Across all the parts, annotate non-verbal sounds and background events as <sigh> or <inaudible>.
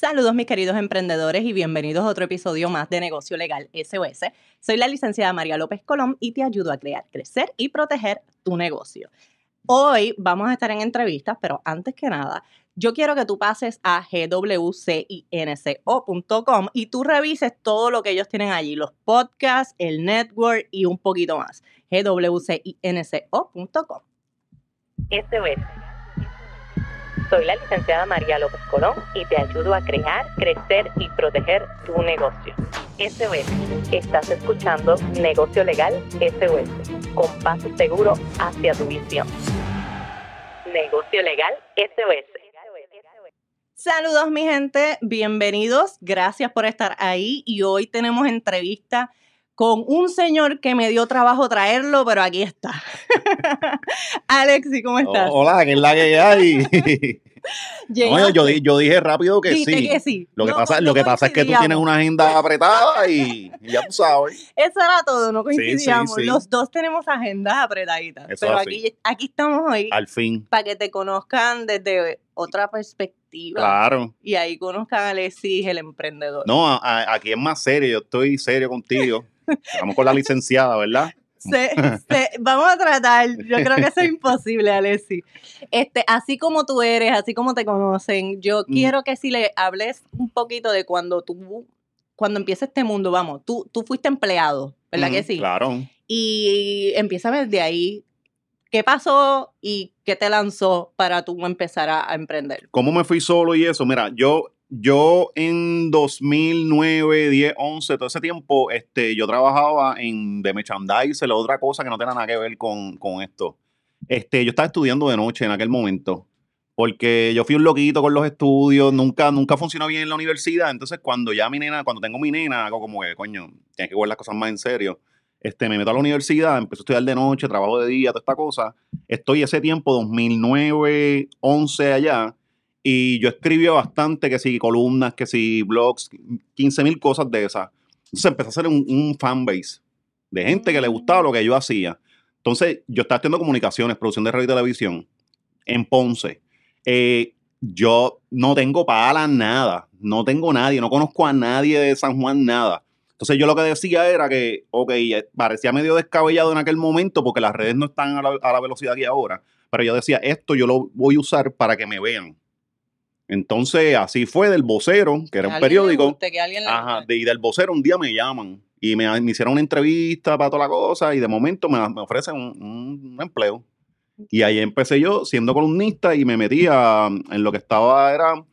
Saludos mis queridos emprendedores y bienvenidos a otro episodio más de Negocio Legal SOS. Soy la licenciada María López Colón y te ayudo a crear, crecer y proteger tu negocio. Hoy vamos a estar en entrevistas, pero antes que nada, yo quiero que tú pases a gwcinco.com y tú revises todo lo que ellos tienen allí, los podcasts, el network y un poquito más. gwcinco.com. SOS. Soy la licenciada María López Colón y te ayudo a crear, crecer y proteger tu negocio. SOS. Estás escuchando Negocio Legal SOS, con paso seguro hacia tu visión. Negocio Legal SOS. Saludos mi gente, bienvenidos, gracias por estar ahí y hoy tenemos entrevista con un señor que me dio trabajo traerlo, pero aquí está. <laughs> Alexi, ¿cómo estás? hola, ¿qué es la que hay? <laughs> yo, yo, dije rápido que sí. Lo que pasa, lo que pasa es que tú tienes una agenda apretada y, ya tú sabes. Eso era todo, no coincidíamos. Los dos tenemos agendas apretaditas. pero aquí, aquí estamos hoy. Al fin. Para que te conozcan desde otra perspectiva. Claro. Y ahí conozcan a Alexis, el emprendedor. No, aquí es más serio. Yo estoy serio contigo. Vamos con la licenciada, ¿verdad? vamos a tratar, yo creo que eso es imposible, Alessi. Este, así como tú eres, así como te conocen, yo mm. quiero que si le hables un poquito de cuando tú, cuando empieza este mundo, vamos, tú, tú fuiste empleado, ¿verdad que sí? Claro. Y empieza desde ahí. ¿Qué pasó y qué te lanzó para tú empezar a, a emprender? ¿Cómo me fui solo y eso? Mira, yo yo en 2009, 10, 11, todo ese tiempo, este, yo trabajaba en de merchandise, la otra cosa que no tenía nada que ver con, esto. Este, yo estaba estudiando de noche en aquel momento, porque yo fui un loquito con los estudios, nunca, nunca funcionó bien en la universidad. Entonces, cuando ya mi nena, cuando tengo mi nena, hago como que, coño, tienes que ver las cosas más en serio. Este, me meto a la universidad, empiezo a estudiar de noche, trabajo de día, toda esta cosa. Estoy ese tiempo, 2009, 11 allá y yo escribía bastante, que si columnas, que si blogs, 15 mil cosas de esas. Entonces empecé a hacer un, un fanbase de gente que le gustaba lo que yo hacía. Entonces yo estaba haciendo comunicaciones, producción de radio y televisión en Ponce. Eh, yo no tengo para nada, no tengo nadie, no conozco a nadie de San Juan, nada. Entonces yo lo que decía era que, ok, eh, parecía medio descabellado en aquel momento porque las redes no están a la, a la velocidad que ahora, pero yo decía, esto yo lo voy a usar para que me vean. Entonces, así fue del vocero, que era un periódico. ajá, y del vocero un día me llaman y me, hicieron una entrevista para toda la cosa y de momento me, ofrecen un, empleo. Y ahí empecé yo siendo columnista y me metía en lo que estaba, era,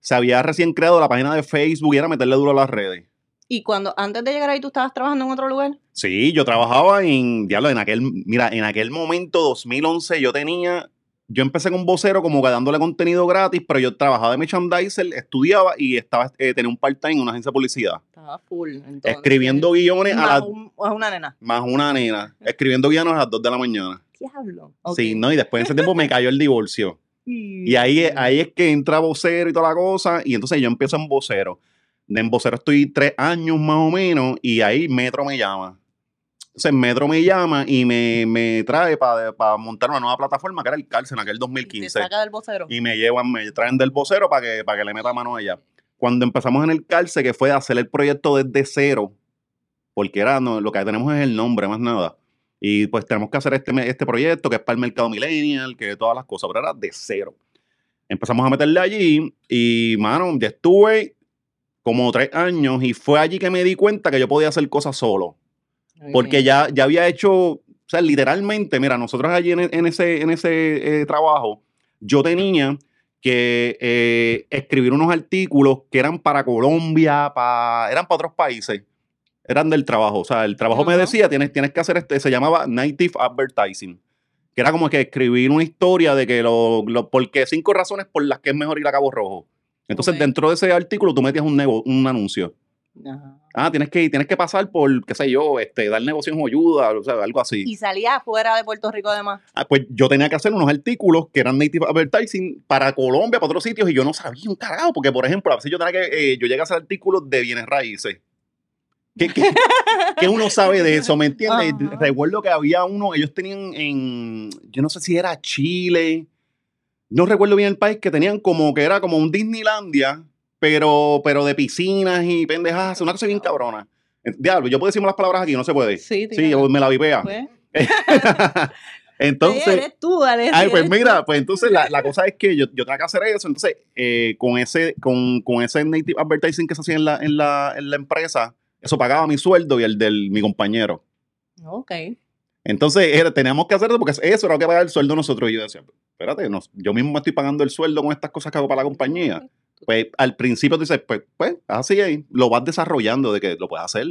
se había recién creado la página de Facebook y era meterle duro a las redes. ¿Y cuando antes de llegar ahí tú estabas trabajando en otro lugar? Sí, yo trabajaba en, diablo, en aquel, mira, en aquel momento, 2011, yo tenía yo empecé con vocero como que dándole contenido gratis, pero yo trabajaba de merchandiser, estudiaba y estaba eh, tenía un part-time en una agencia de publicidad. Estaba full. Entonces, escribiendo guiones a las. una nena. Más una nena. <laughs> escribiendo guiones a las 2 de la mañana. Diablo. Sí, no, y después en ese tiempo me cayó el divorcio. Y ahí, ahí es que entra vocero y toda la cosa. Y entonces yo empiezo en vocero. En vocero estoy tres años más o menos. Y ahí Metro me llama. Entonces Metro me llama y me, trae para montar una nueva plataforma que era el cárcel en aquel 2015. Y saca del vocero. Y me llevan, me traen del vocero para que, para que le meta mano a ella. Cuando empezamos en el cárcel, que fue hacer el proyecto desde cero, porque era lo que tenemos es el nombre, más nada. Y pues tenemos que hacer este, este proyecto que es para el mercado millennial, que todas las cosas, pero era de cero. Empezamos a meterle allí y, mano, ya estuve como tres años y fue allí que me di cuenta que yo podía hacer cosas solo. Porque ya, ya había hecho, o sea, literalmente, mira, nosotros allí en, ese, en ese eh, trabajo, yo tenía que eh, escribir unos artículos que eran para Colombia, para, eran para otros países, eran del trabajo. O sea, el trabajo me decía, tienes, tienes que hacer este, se llamaba Native Advertising, que era como que escribir una historia de que lo, lo porque cinco razones por las que es mejor ir a Cabo Rojo. Entonces, dentro de ese artículo, tú metías un, un anuncio. Ah, tienes que, tienes que pasar por, qué sé yo, este, dar negocios o ayuda, o sea, algo así. Y salía fuera de Puerto Rico además. Ah, pues yo tenía que hacer unos artículos que eran native advertising para Colombia, para otros sitios, y yo no sabía un carajo, porque por ejemplo, a veces yo tenía que, eh, yo llegué a hacer artículos de bienes raíces. ¿Qué, qué, uno sabe de eso? ¿Me entiendes? <laughs> Recuerdo que había uno, ellos tenían en, yo no sé si era Chile, no recuerdo bien el país, que tenían como que era como un Disneylandia, pero, pero de piscinas y pendejadas, una cosa bien cabrona. Diablo, yo puedo decir las palabras aquí, no se puede. Sí, Sí, tírala. me la vipea. Pues, <laughs> <laughs> entonces, eres tú, dale. ay, pues mira, pues entonces la, la cosa es que yo, yo tenía que hacer eso. Entonces, eh, con ese, con, con ese native advertising que se hacía en la, en la, en la empresa, eso pagaba mi sueldo y el de mi compañero. Ok. Entonces, era- teníamos que hacerlo porque eso era lo que pagaba el sueldo nosotros. Y yo decía, espérate, no, yo mismo me estoy pagando el sueldo con estas cosas que hago para la compañía. <laughs> Pues al principio tú dices, pues, pues, así ahí, lo vas desarrollando de que lo puedes hacer.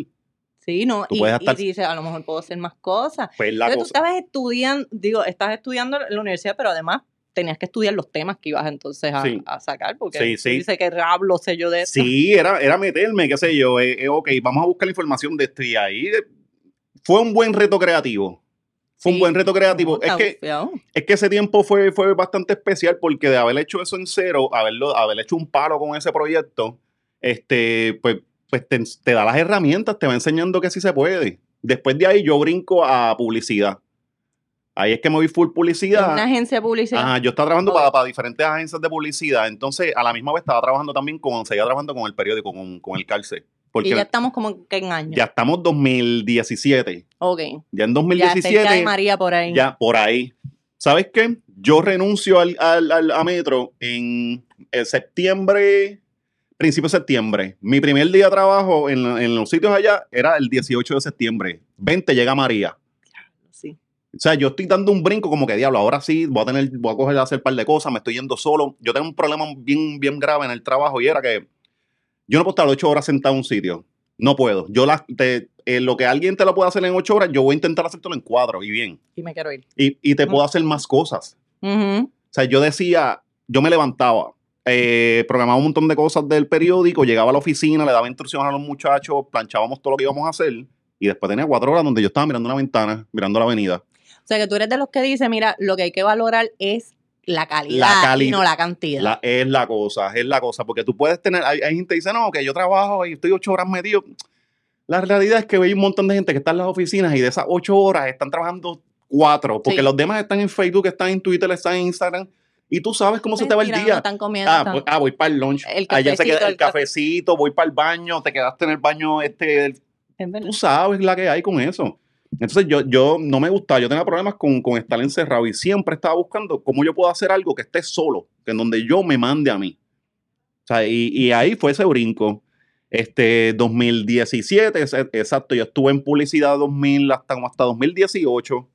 Sí, no. Tú Y, puedes y estar- dices, a lo mejor puedo hacer más cosas. Pues la Entonces, tú estabas estudiando, digo, estás estudiando en la universidad, pero además tenías que estudiar los temas que ibas entonces a, Sí. a sacar, porque Sí, sí. dices que hablo sé yo de esto. Sí, era, era meterme, qué sé yo. eh, eh, ok, vamos a buscar la información de esto y ahí. eh, Fue un buen reto creativo. Fue un buen reto creativo. Es, que, es que ese tiempo fue, fue bastante especial porque de haber hecho eso en cero, haberlo, haber hecho un palo con ese proyecto, este, pues, pues te, te da las herramientas, te va enseñando que sí se puede. Después de ahí yo brinco a publicidad. Ahí es que me voy full publicidad. una agencia de publicidad. Ajá, yo estaba trabajando para, para diferentes agencias de publicidad. Entonces, a la misma vez estaba trabajando también con, seguía trabajando con el periódico, con, con el Calce. Porque y ya ya, estamos como que en años. estamos 2017. Ok. Ya en Ya 2017, cerca de María por ahí. ya por ahí. ¿Sabes qué? Yo renuncio al, al- al- a Metro en el septiembre, principio de septiembre. Mi primer día de trabajo en, en los sitios allá era el 18 de septiembre. 20 llega María. Sí. O sea, yo estoy dando un brinco como que diablo, ahora sí voy a tener, voy a coger a hacer un par de cosas, me estoy yendo solo. Yo tengo un problema bien, bien grave en el trabajo y era que yo no puedo estar ocho horas sentado en un sitio. No puedo. Yo la, te- eh, lo que alguien te lo puede hacer en ocho horas, yo voy a intentar hacértelo en cuatro y bien. Y me quiero ir. Y, y te puedo hacer más cosas. O sea, yo decía, yo me levantaba, eh, programaba un montón de cosas del periódico, llegaba a la oficina, le daba instrucciones a los muchachos, planchábamos todo lo que íbamos a hacer. Y después tenía cuatro horas donde yo estaba mirando una ventana, mirando la avenida. O sea, que tú eres de los que dice, mira, lo que hay que valorar es la calidad, La no la cantidad. La- es la cosa, es la cosa, porque tú puedes tener, hay, hay gente que dice, no, que yo trabajo y estoy ocho horas metido. La realidad es que hay un montón de gente que está en las oficinas y de esas ocho horas están trabajando cuatro, porque Sí. los demás están en Facebook, están en Twitter, están en Instagram, y tú sabes cómo se te va el día. Están comiendo. Ah, están- pues, ah, voy para el lunch. El Allá se queda cafecito, el el cafecito, voy para el baño, te quedaste en el baño, este, el- tú sabes la que hay con eso. Entonces yo, yo no me gustaba, yo tenía problemas con, con estar encerrado y siempre estaba buscando cómo yo puedo hacer algo que esté solo, que en donde yo me mande a mí. O sea, y, y ahí fue ese brinco. Este, 2017, es- exacto, yo estuve en publicidad 2000 hasta, hasta 2018.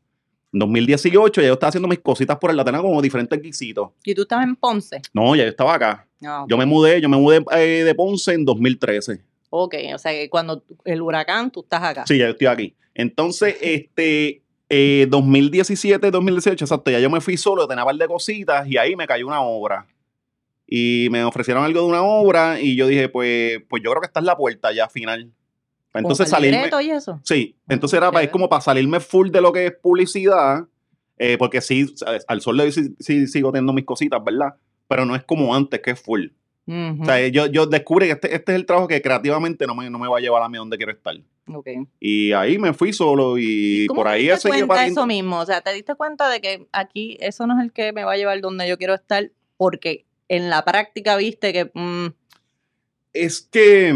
En 2018 ya yo estaba haciendo mis cositas por el tenía como diferentes guisitos. Y tú estabas en Ponce. No, ya yo estaba acá. Ah, Yo me mudé, yo me mudé eh, de Ponce en 2013. Ok, o sea que cuando el huracán, tú estás acá. Sí, ya yo estoy aquí. Entonces, <laughs> este, eh, 2017, 2018, exacto, ya yo me fui solo, tenía un par de cositas y ahí me cayó una obra. Y me ofrecieron algo de una obra y yo dije, pues, pues yo creo que esta es la puerta ya final. Entonces salirme. libreto y eso. Sí, entonces Ah, era para, es como para salirme full de lo que es publicidad, eh, porque sí, al sol de hoy sí, sí sigo teniendo mis cositas, ¿verdad? Pero no es como antes, que es full. Ujú, O sea, yo, yo descubrí que este, este es el trabajo que creativamente no me, no me va a llevar a mí donde quiero estar. ok. Y ahí me fui solo y, ¿Cómo por te ahí seguido cuenta eso mismo? O sea, ¿te diste cuenta de que aquí eso no es el que me va a llevar donde yo quiero estar? Porque en la práctica viste que... mm, Es que,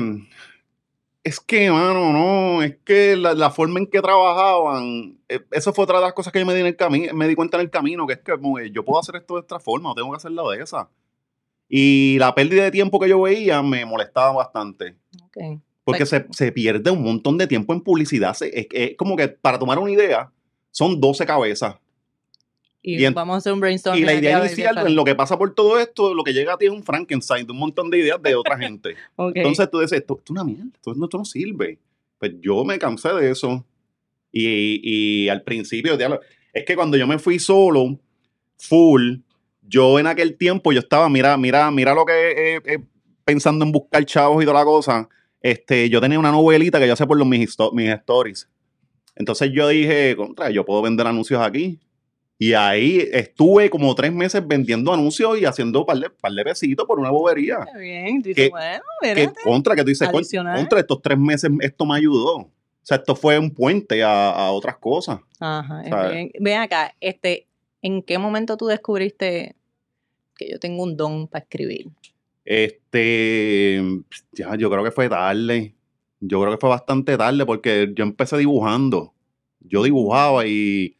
es que, mano, no, es que la, la forma en que trabajaban, eh, eso fue otra de las cosas que yo me di, en el me di cuenta en el camino, que es que como yo puedo hacer esto de esta forma, no tengo que hacerlo de esa. Y la pérdida de tiempo que yo veía me molestaba bastante. ok. Porque Pues- se, se pierde un montón de tiempo en publicidad. Se- es, es como que, para tomar una idea, son 12 cabezas. Y, Y en- vamos a hacer un brainstorming. Y la idea inicial, en lo que pasa por todo esto, lo que llega a ti es un Frankenstein de un montón de ideas de otra gente. <laughs> Ok. Entonces tú dices, esto, esto es una mierda, esto, esto no sirve. Pues yo me cansé de eso. Y, y al principio, es que cuando yo me fui solo, full, yo en aquel tiempo, yo estaba, mira, mira, mira lo que eh, eh, pensando en buscar chavos y toda la cosa. Este, yo tenía una novelita que yo hacía por los, mis, mis stories. Entonces yo dije, contra, yo puedo vender anuncios aquí. Y ahí estuve como tres meses vendiendo anuncios y haciendo un par de, par de pesitos por una bobería. Qué bien. Tú dices, que- bueno, Que contra, que tú dices, "Con- Adicional. contra estos tres meses esto me ayudó. O sea, esto fue un puente a, a otras cosas. Ajá. es bien. Ven acá, este, ¿en qué momento tú descubriste que yo tengo un don para escribir? Este, ya, yo creo que fue tarde. Yo creo que fue bastante tarde porque yo empecé dibujando. Yo dibujaba y,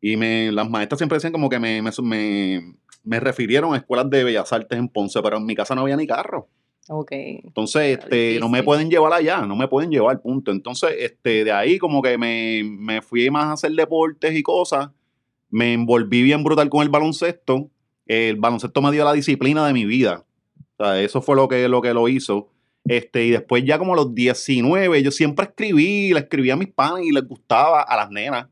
y me, las maestras siempre decían como que me, me, me, me refirieron a escuelas de bellas artes en Ponce, pero en mi casa no había ni carro. Ok. Entonces, este, no me pueden llevar allá, no me pueden llevar, punto. Entonces, este, de ahí como que me, me fui más a hacer deportes y cosas. Me envolví bien brutal con el baloncesto. El baloncesto me dio la disciplina de mi vida. O sea, eso fue lo que lo, que lo hizo. Este, y después ya como a los 19, yo siempre escribí, le escribía a mis panas y les gustaba a las nenas.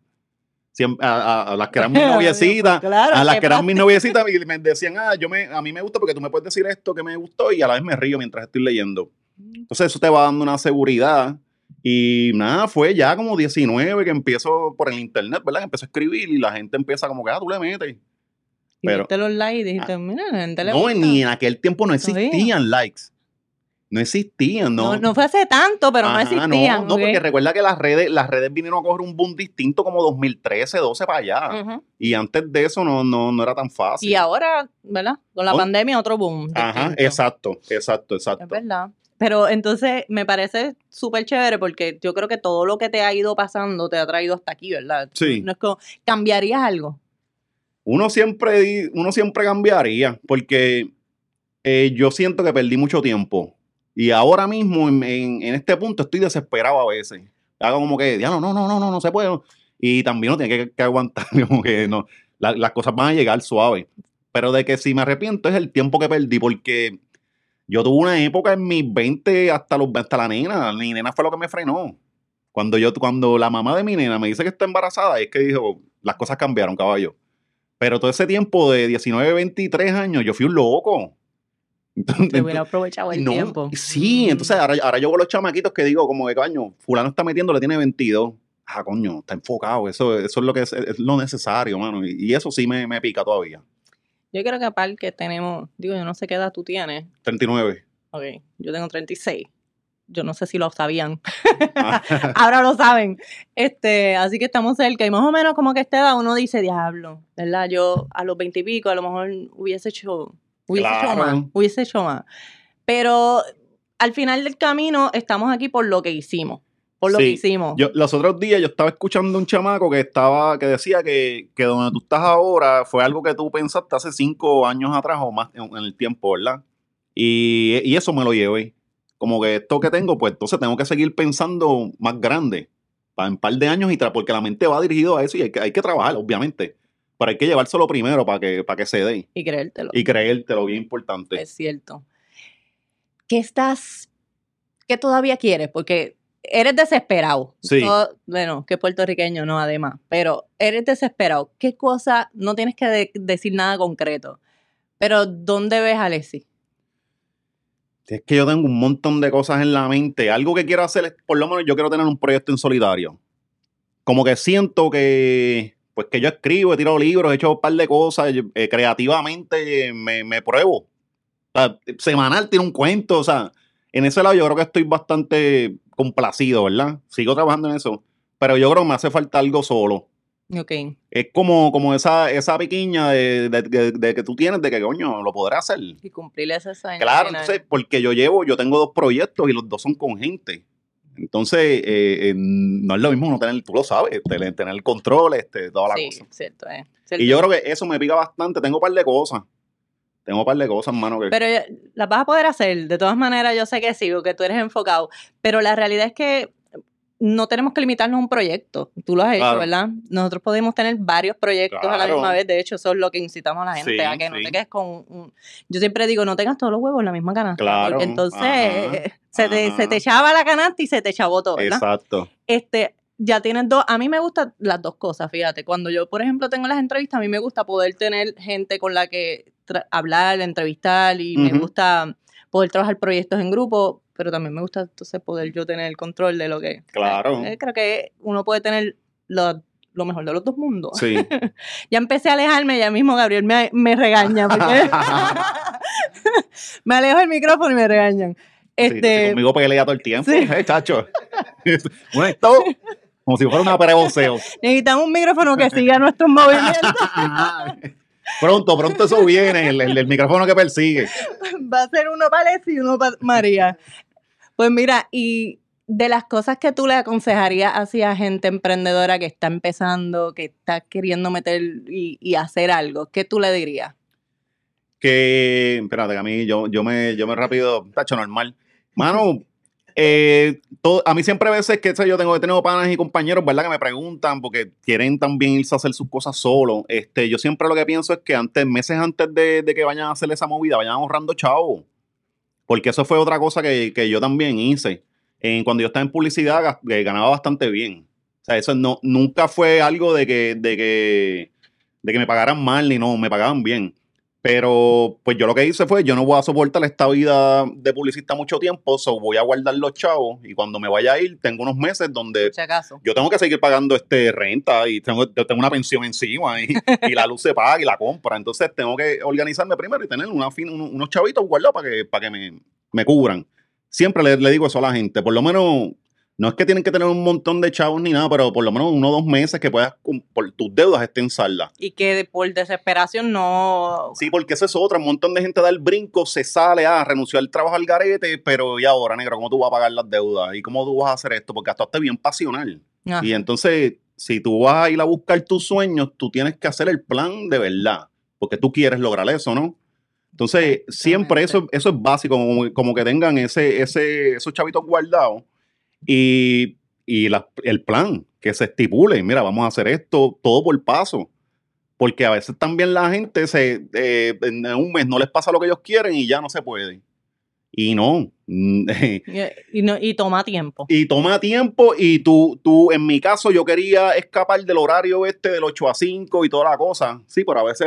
Siempre, a, a- a las que eran mis <laughs> noviecitas. Claro, A las ¿qué que eran mis noviecitas y me decían, ah, yo me, a mí me gusta porque tú me puedes decir esto que me gustó y a la vez me río mientras estoy leyendo. Entonces eso te va dando una seguridad. Y nada, fue ya como 19 que empiezo por el internet, ¿verdad? Que empiezo a escribir y la gente empieza como que, ah, tú le metes. Pero- los likes y dijiste, mira, la gente le No, gusta. ni en aquel tiempo no Todavía. existían likes. No existían, no. No, no fue hace tanto, pero no existían. No, ¿ok? porque recuerda que las redes, las redes vinieron a coger un boom distinto como 2013, 12 para allá. Y antes de eso no, no, no era tan fácil. Y ahora, ¿verdad? Con la pandemia, otro boom. Ajá, exacto, exacto, exacto. Es verdad. Pero entonces me parece súper chévere porque yo creo que todo lo que te ha ido pasando te ha traído hasta aquí, ¿verdad? Sí. No es como, ¿cambiarías algo? Uno siempre, uno siempre cambiaría, porque eh, yo siento que perdí mucho tiempo. Y ahora mismo, en, en- este punto, estoy desesperado a veces. Hago como que, ya no, no, no, no, no, no se puede. Y también uno tiene que, aguantar, <laughs> como que no, la- las cosas van a llegar suave. Pero de que si me arrepiento es el tiempo que perdí, porque yo tuve una época en mis 20 hasta, los, hasta la nena. Mi nena fue lo que me frenó. Cuando, yo, cuando la mamá de mi nena me dice que está embarazada, es que dijo, las cosas cambiaron, caballo. Pero todo ese tiempo de 19, 23 años, yo fui un loco. Entonces, Te hubiera aprovechado el no, tiempo. Sí, Mm. entonces ahora, ahora yo con los chamaquitos que digo, como que coño, fulano está metiendo, le tiene 22. Ah, coño, está enfocado. Eso, eso es lo que es, es lo necesario, mano. Y, y eso sí me, me pica todavía. Yo creo que aparte que tenemos, digo, yo no sé qué edad tú tienes. 39. Ok, yo tengo 36. Yo no sé si lo sabían. Ah, <laughs> Ahora lo saben. Este, así que estamos cerca. Y más o menos como que a esta edad uno dice, diablo, ¿verdad? Yo a los 20 y pico a lo mejor hubiese hecho, hubiese hecho más, hubiese hecho más. Pero al final del camino estamos aquí por lo que hicimos. Por lo que hicimos. Yo, los otros días yo estaba escuchando un chamaco que estaba, que decía que, que donde tú estás ahora fue algo que tú pensaste hace cinco años atrás o más en, en el tiempo, ¿verdad? Y, y eso me lo llevé. Como que esto que tengo, pues entonces tengo que seguir pensando más grande. Para un par de años y porque la mente va dirigido a eso y hay que, hay que trabajar, obviamente. Pero hay que llevárselo primero para que, para que se dé. Y creértelo. Y creértelo, bien importante. Es cierto. ¿Qué estás, qué todavía quieres? Porque eres desesperado. Sí. Todo- bueno, que puertorriqueño no, además. Pero eres desesperado. ¿Qué cosa, no tienes que de- decir nada concreto, pero ¿dónde ves a Alexis? Es que yo tengo un montón de cosas en la mente. Algo que quiero hacer es, por lo menos yo quiero tener un proyecto en solitario. Como que siento que, pues que yo escribo, he tirado libros, he hecho un par de cosas, eh, creativamente me, me pruebo. O semanal tiene un cuento, o sea, en ese lado yo creo que estoy bastante complacido, ¿verdad? Sigo trabajando en eso, pero yo creo que me hace falta algo solo. Ok. Es como, como esa, esa piquiña de, de- de- de que tú tienes de que, coño, lo podré hacer. Y cumplir ese sueño. Claro, entonces, porque yo llevo, yo tengo dos proyectos y los dos son con gente. Entonces, eh, eh, no es lo mismo no tener, tú lo sabes, tener, tener el control, este, toda la sí, cosa. cierto, eh, cierto. Y yo creo que eso me pica bastante. Tengo un par de cosas. Tengo un par de cosas, mano, que... Pero eh, las vas a poder hacer. De todas maneras, yo sé que sí, porque tú eres enfocado. Pero la realidad es que no tenemos que limitarnos a un proyecto. Tú lo has hecho, Claro. ¿verdad? Nosotros podemos tener varios proyectos a la misma vez. De hecho, eso es lo que incitamos a la gente, Sí, a que no sí. te quedes con un... Yo siempre digo, no tengas todos los huevos en la misma canasta. Claro, Porque entonces ajá, <laughs> se, te, ajá. se te echaba la canasta y se te echabó todo, ¿verdad? Exacto. este, ya tienes dos, a mí me gustan las dos cosas, fíjate, cuando yo, por ejemplo, tengo las entrevistas, a mí me gusta poder tener gente con la que hablar, entrevistar y me gusta poder trabajar proyectos en grupo, pero también me gusta entonces poder yo tener el control de lo que... Claro. Eh, creo que uno puede tener lo, lo mejor de los dos mundos. Sí. <laughs> Ya empecé a alejarme, ya mismo Gabriel me, me regaña, porque <laughs> <laughs> me alejo del micrófono y me regañan. Sí, sí, Este, conmigo pelea todo el tiempo. Sí. Eh, chacho. Bueno, esto, como si fuera una boxeo. necesitamos un micrófono que siga nuestros movimientos. Pronto, pronto eso viene, el, el- el micrófono que persigue. Va a ser uno para Leslie y uno para María. Pues mira, y de las cosas que tú le aconsejarías así a gente emprendedora que está empezando, que está queriendo meter y, hacer algo, ¿qué tú le dirías? Que, espérate, que a mí yo, yo me, yo me rápido, tacho normal. Mano, eh, todo- a mí siempre a veces que yo tengo, he tenido panas y compañeros, ¿verdad? Que me preguntan porque quieren también irse a hacer sus cosas solos. Este, yo siempre lo que pienso es que antes, meses antes de, de que vayan a hacer esa movida, vayan ahorrando chavo. Porque eso fue otra cosa que, que yo también hice. Eh, cuando yo estaba en publicidad, eh, ganaba bastante bien. O sea, eso no, nunca fue algo de que, de que, de que me pagaran mal ni no, me pagaban bien. Pero pues yo lo que hice fue, yo no voy a soportar esta vida de publicista mucho tiempo, so voy a guardar los chavos y cuando me vaya a ir, tengo unos meses donde Por si acaso. yo tengo que seguir pagando este renta y tengo, tengo una pensión encima y, y la luz se paga y la compra. Entonces tengo que organizarme primero y tener una fin- unos, unos chavitos guardados para que, para que me, me cubran. Siempre le, le digo eso a la gente. Por lo menos, no es que tienen que tener un montón de chavos ni nada, pero por lo menos uno o dos meses que puedas, por tus deudas estén saldas. Y que por desesperación no... Sí, porque eso es otra. Un montón de gente da el brinco, se sale a renunciar al trabajo al garete, pero ¿y ahora, negro? ¿Cómo tú vas a pagar las deudas? ¿Y cómo tú vas a hacer esto? Porque actuaste bien pasional. Ajá. Y entonces, si tú vas a ir a buscar tus sueños, tú tienes que hacer el plan de verdad, porque tú quieres lograr eso, ¿no? Entonces, siempre eso, eso es básico, como, como que tengan ese, ese, esos chavitos guardados y, y el plan, que se estipule, mira, vamos a hacer esto todo por paso. Porque a veces también la gente se, eh, en un mes no les pasa lo que ellos quieren y ya no se puede. Y no. mm, <laughs> Y, y no, y toma tiempo. y toma tiempo y tú, tú, en mi caso, yo quería escapar del horario este del 8 a 5 y toda la cosa. Sí, pero a veces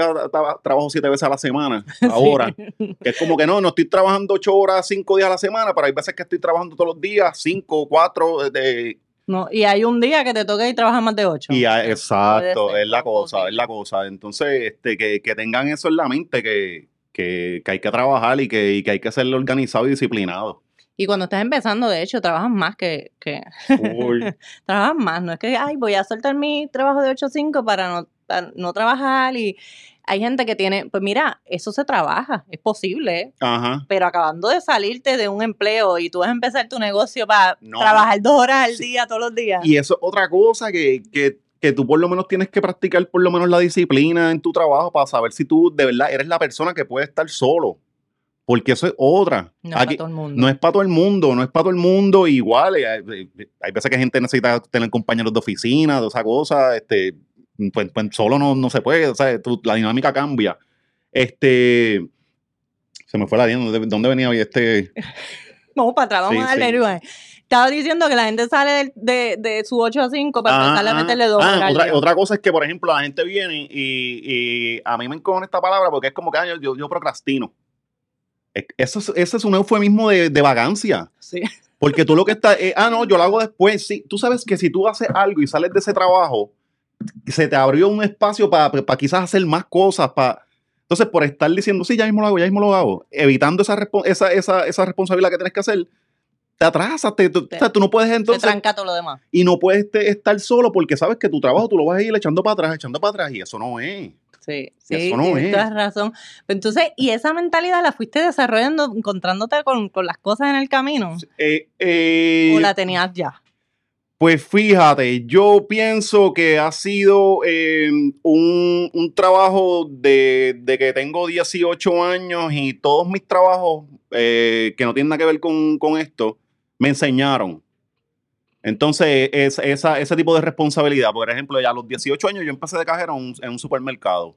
trabajo siete veces a la semana, <laughs> ahora. Que es como que no, no estoy trabajando 8 horas, 5 días a la semana, pero hay veces que estoy trabajando todos los días, 5, 4, de, No, y hay un día que te toca y trabajar más de ocho. y a- exacto, es la cosa, sí. es la cosa. Entonces, este, que, que tengan eso en la mente, que, que, que hay que trabajar y que, y que hay que ser organizado y disciplinado. Y cuando estás empezando, de hecho, trabajas más que, que <laughs> trabajas más. No es que, ay, voy a soltar mi trabajo de 8 a 5 para no, para no trabajar. Y hay gente que tiene, pues mira, eso se trabaja, es posible, ¿eh? Ajá. pero acabando de salirte de un empleo y tú vas a empezar tu negocio para No. trabajar dos horas al Sí. día todos los días. Y eso es otra cosa que, que, que tú por lo menos tienes que practicar por lo menos la disciplina en tu trabajo para saber si tú de verdad eres la persona que puede estar solo. Porque eso es otra. no es para Aquí- todo el mundo. no es para todo el mundo, no es para todo el mundo igual. eh, Hay, hay veces que gente necesita tener compañeros de oficina, de esa cosa. Este, pues, pues solo no, no se puede, o sea, tú- la dinámica cambia. Este, se me fue la idea, ¿dónde, dónde venía hoy este? <laughs> Vamos para atrás, vamos Sí, a darle sí. Estaba diciendo que la gente sale de, de su 8 a 5 para empezar a Ah, meterle dos ah, otra, otra cosa es que, por ejemplo, la gente viene y, y a mí me encojona esta palabra porque es como que ah, yo, yo, yo procrastino. Es- Eso es, ese es un eufemismo de, de vagancia. Sí. <laughs> Porque tú lo que estás, eh, ah, no, yo lo hago después. Sí, tú sabes que si tú haces algo y sales de ese trabajo, se te abrió un espacio para quizás hacer más cosas. para Entonces, por estar diciendo, sí, ya mismo lo hago, ya mismo lo hago, evitando esa, esa, esa, esa responsabilidad que tienes que hacer, te atrasas, te- tú, Te- o sea, tú no puedes entonces tranca todo lo demás. y no puedes este- estar solo porque sabes que tu trabajo tú lo vas a ir echando para atrás, echando para atrás y eso no es. Sí, sí, Eso no tienes es. toda razón. Pero Entonces, ¿y esa mentalidad la fuiste desarrollando, encontrándote con, con las cosas en el camino? Eh, eh, ¿O la tenías ya? Pues fíjate, yo pienso que ha sido eh, un, un trabajo de, de que tengo 18 años y todos mis trabajos eh, que no tienen nada que ver con, con esto me enseñaron. Entonces, es, esa, ese tipo de responsabilidad, por ejemplo, ya a los 18 años yo empecé de cajero en un, en un supermercado.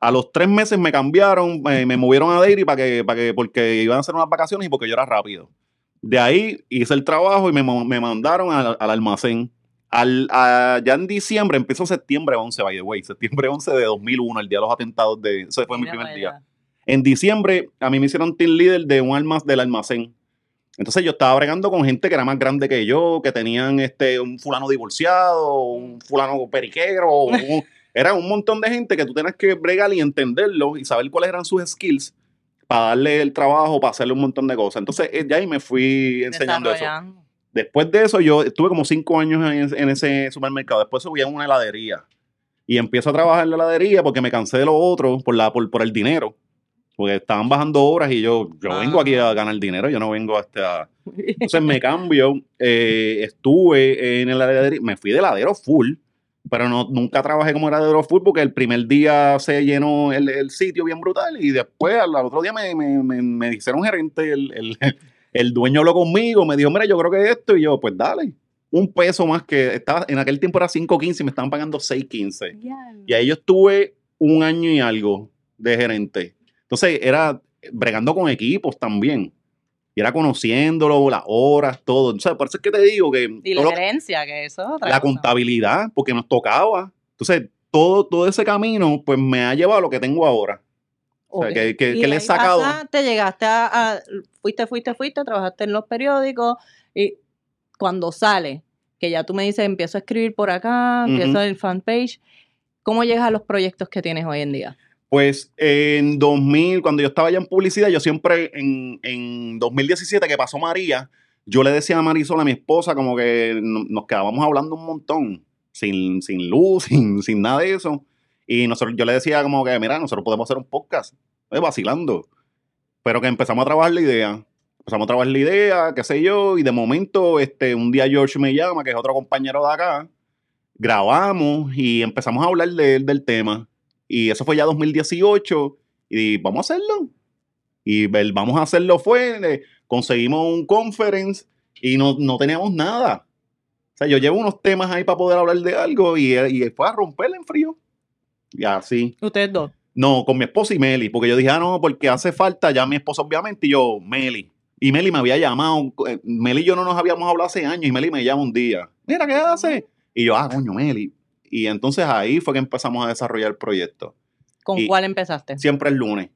A los tres meses me cambiaron, me movieron a Dairy para que, para que, porque iban a hacer unas vacaciones y porque yo era rápido. De ahí hice el trabajo y me, me mandaron al, al almacén. Al, a- ya en diciembre, empezó septiembre 11, by the way, septiembre 11 de 2001, el día de los atentados de... Ese fue mi primer día. En diciembre, a mí me hicieron team leader de un del almacén. Entonces yo estaba bregando con gente que era más grande que yo, que tenían este, un fulano divorciado, un fulano periquero, <laughs> un- era un montón de gente que tú tenías que bregar y entenderlo y saber cuáles eran sus skills para darle el trabajo, para hacerle un montón de cosas. Entonces eh, ya ahí me fui enseñando eso. Después de eso, yo estuve como cinco años en, en ese supermercado. Después subí a una heladería. y empiezo a trabajar en la heladería porque me cansé de lo otro por, la, por, por el dinero. Porque estaban bajando horas y yo, yo vengo aquí a ganar dinero, yo no vengo hasta... <laughs> Entonces me cambio, eh, estuve en el heladería, me fui de heladero full, pero no, nunca trabajé como heladero full porque el primer día se llenó el, el sitio bien brutal y después al, al otro día me, me, me, me hicieron gerente, el, el, <laughs> el dueño habló conmigo, me dijo, mira, yo creo que esto, y yo, pues dale, un peso más que estaba, en aquel tiempo era 5.15 y me estaban pagando 6.15. Y ahí yo estuve un año y algo de gerente. Entonces era bregando con equipos también. Y era conociéndolo, las horas, todo. Entonces, por eso es que te digo que... Y la gerencia, que eso otra la cosa. contabilidad, porque nos tocaba. Entonces, todo, todo ese camino, pues me ha llevado a lo que tengo ahora. O sea, que, que- Y que le he sacado. pasaste, llegaste a, a- Fuiste, fuiste, fuiste, trabajaste en los periódicos y cuando sale, que ya tú me dices, empiezo a escribir por acá, empiezo el fanpage, ¿cómo llegas a los proyectos que tienes hoy en día? Pues en 2000, cuando yo estaba ya en publicidad, yo siempre en, en 2017 que pasó María, yo le decía a Marisol, a mi esposa, como que no- nos quedábamos hablando un montón, sin, sin luz, <laughs> sin, sin nada de eso. Y nosotros, yo le decía como que, mira, nosotros podemos hacer un podcast, eh, vacilando. Pero que empezamos a trabajar la idea. Empezamos a trabajar la idea, qué sé yo, y de momento, este, un día George me llama, que es otro compañero de acá, grabamos y empezamos a hablar de- del tema. Y eso fue ya 2018. Y vamos a hacerlo. Y el vamos a hacerlo fue, eh, conseguimos un conference y no, no teníamos nada. O sea, yo llevo unos temas ahí para poder hablar de algo y, y fue a romperla en frío. Y así. Ustedes dos. No, con mi esposa y Meli, porque yo dije, ah, no, porque hace falta ya mi esposa, obviamente, y yo, Meli. Y Meli me había llamado, eh, Meli y yo no nos habíamos hablado hace años, y Meli me llama un día, mira, ¿qué hace? Y yo, ah, coño, Meli. Y entonces ahí fue que empezamos a desarrollar el proyecto. ¿Con Y- cuál empezaste? Siempre el lunes.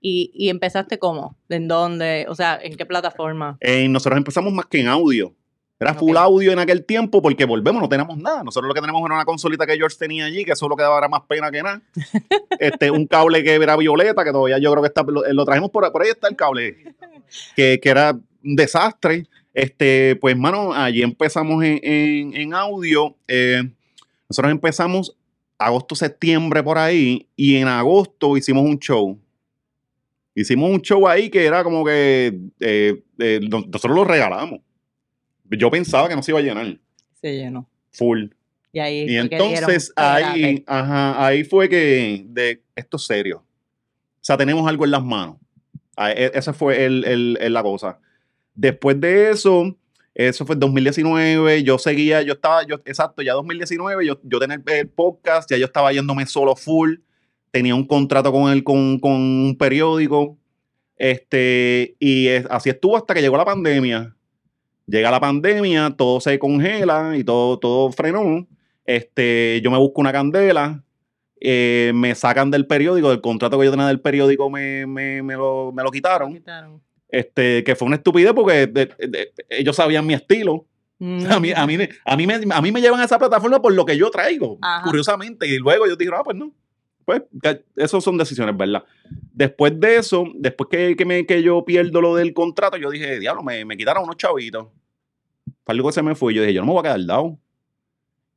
¿Y, y empezaste cómo? ¿En dónde? O sea, ¿en qué plataforma? Eh, nosotros empezamos más que en audio. Era full audio en aquel tiempo porque volvemos, no tenemos nada. Nosotros lo que tenemos era una consolita que George tenía allí, que eso lo que daba era más pena que nada. <laughs> este, un cable que era violeta, que todavía yo creo que está, lo, lo trajimos por, por ahí está el cable, que, que era un desastre. Este, pues, mano, allí empezamos en, en- en audio. eh, nosotros empezamos agosto, septiembre por ahí, y en agosto hicimos un show. Hicimos un show ahí que era como que eh, eh, no- nosotros lo regalamos. Yo pensaba que no se iba a llenar, Se llenó. full. Y ahí Y entonces ahí, ajá, ahí fue que de esto es serio. O sea, tenemos algo en las manos. Ah, e- Esa fue el, el- el- la cosa. Después de eso, eso fue en 2019, yo seguía, yo estaba, yo, exacto, ya 2019, yo, yo tenía el, podcast, ya yo estaba yéndome solo full, tenía un contrato con él, con, con un periódico, este, y así estuvo hasta que llegó la pandemia. Llega la pandemia, todo se congela y todo, todo frenó. Este, yo me busco una candela, eh, me sacan del periódico, del contrato que yo tenía del periódico me, me- me lo, me lo. Quitaron. Este, que fue una estupidez porque de- de- ellos sabían mi estilo. Mm. A mí, a, mí, a, mí me, a mí me llevan a esa plataforma por lo que yo traigo, Ajá. curiosamente. Y luego yo dije, ah, pues no. Pues, eso son decisiones, ¿verdad? Después de eso, después que, que, me, que yo pierdo lo del contrato, yo dije, diablo, me, me quitaron unos chavitos. Para algo que se me fue. Yo dije, yo no me voy a quedar dado.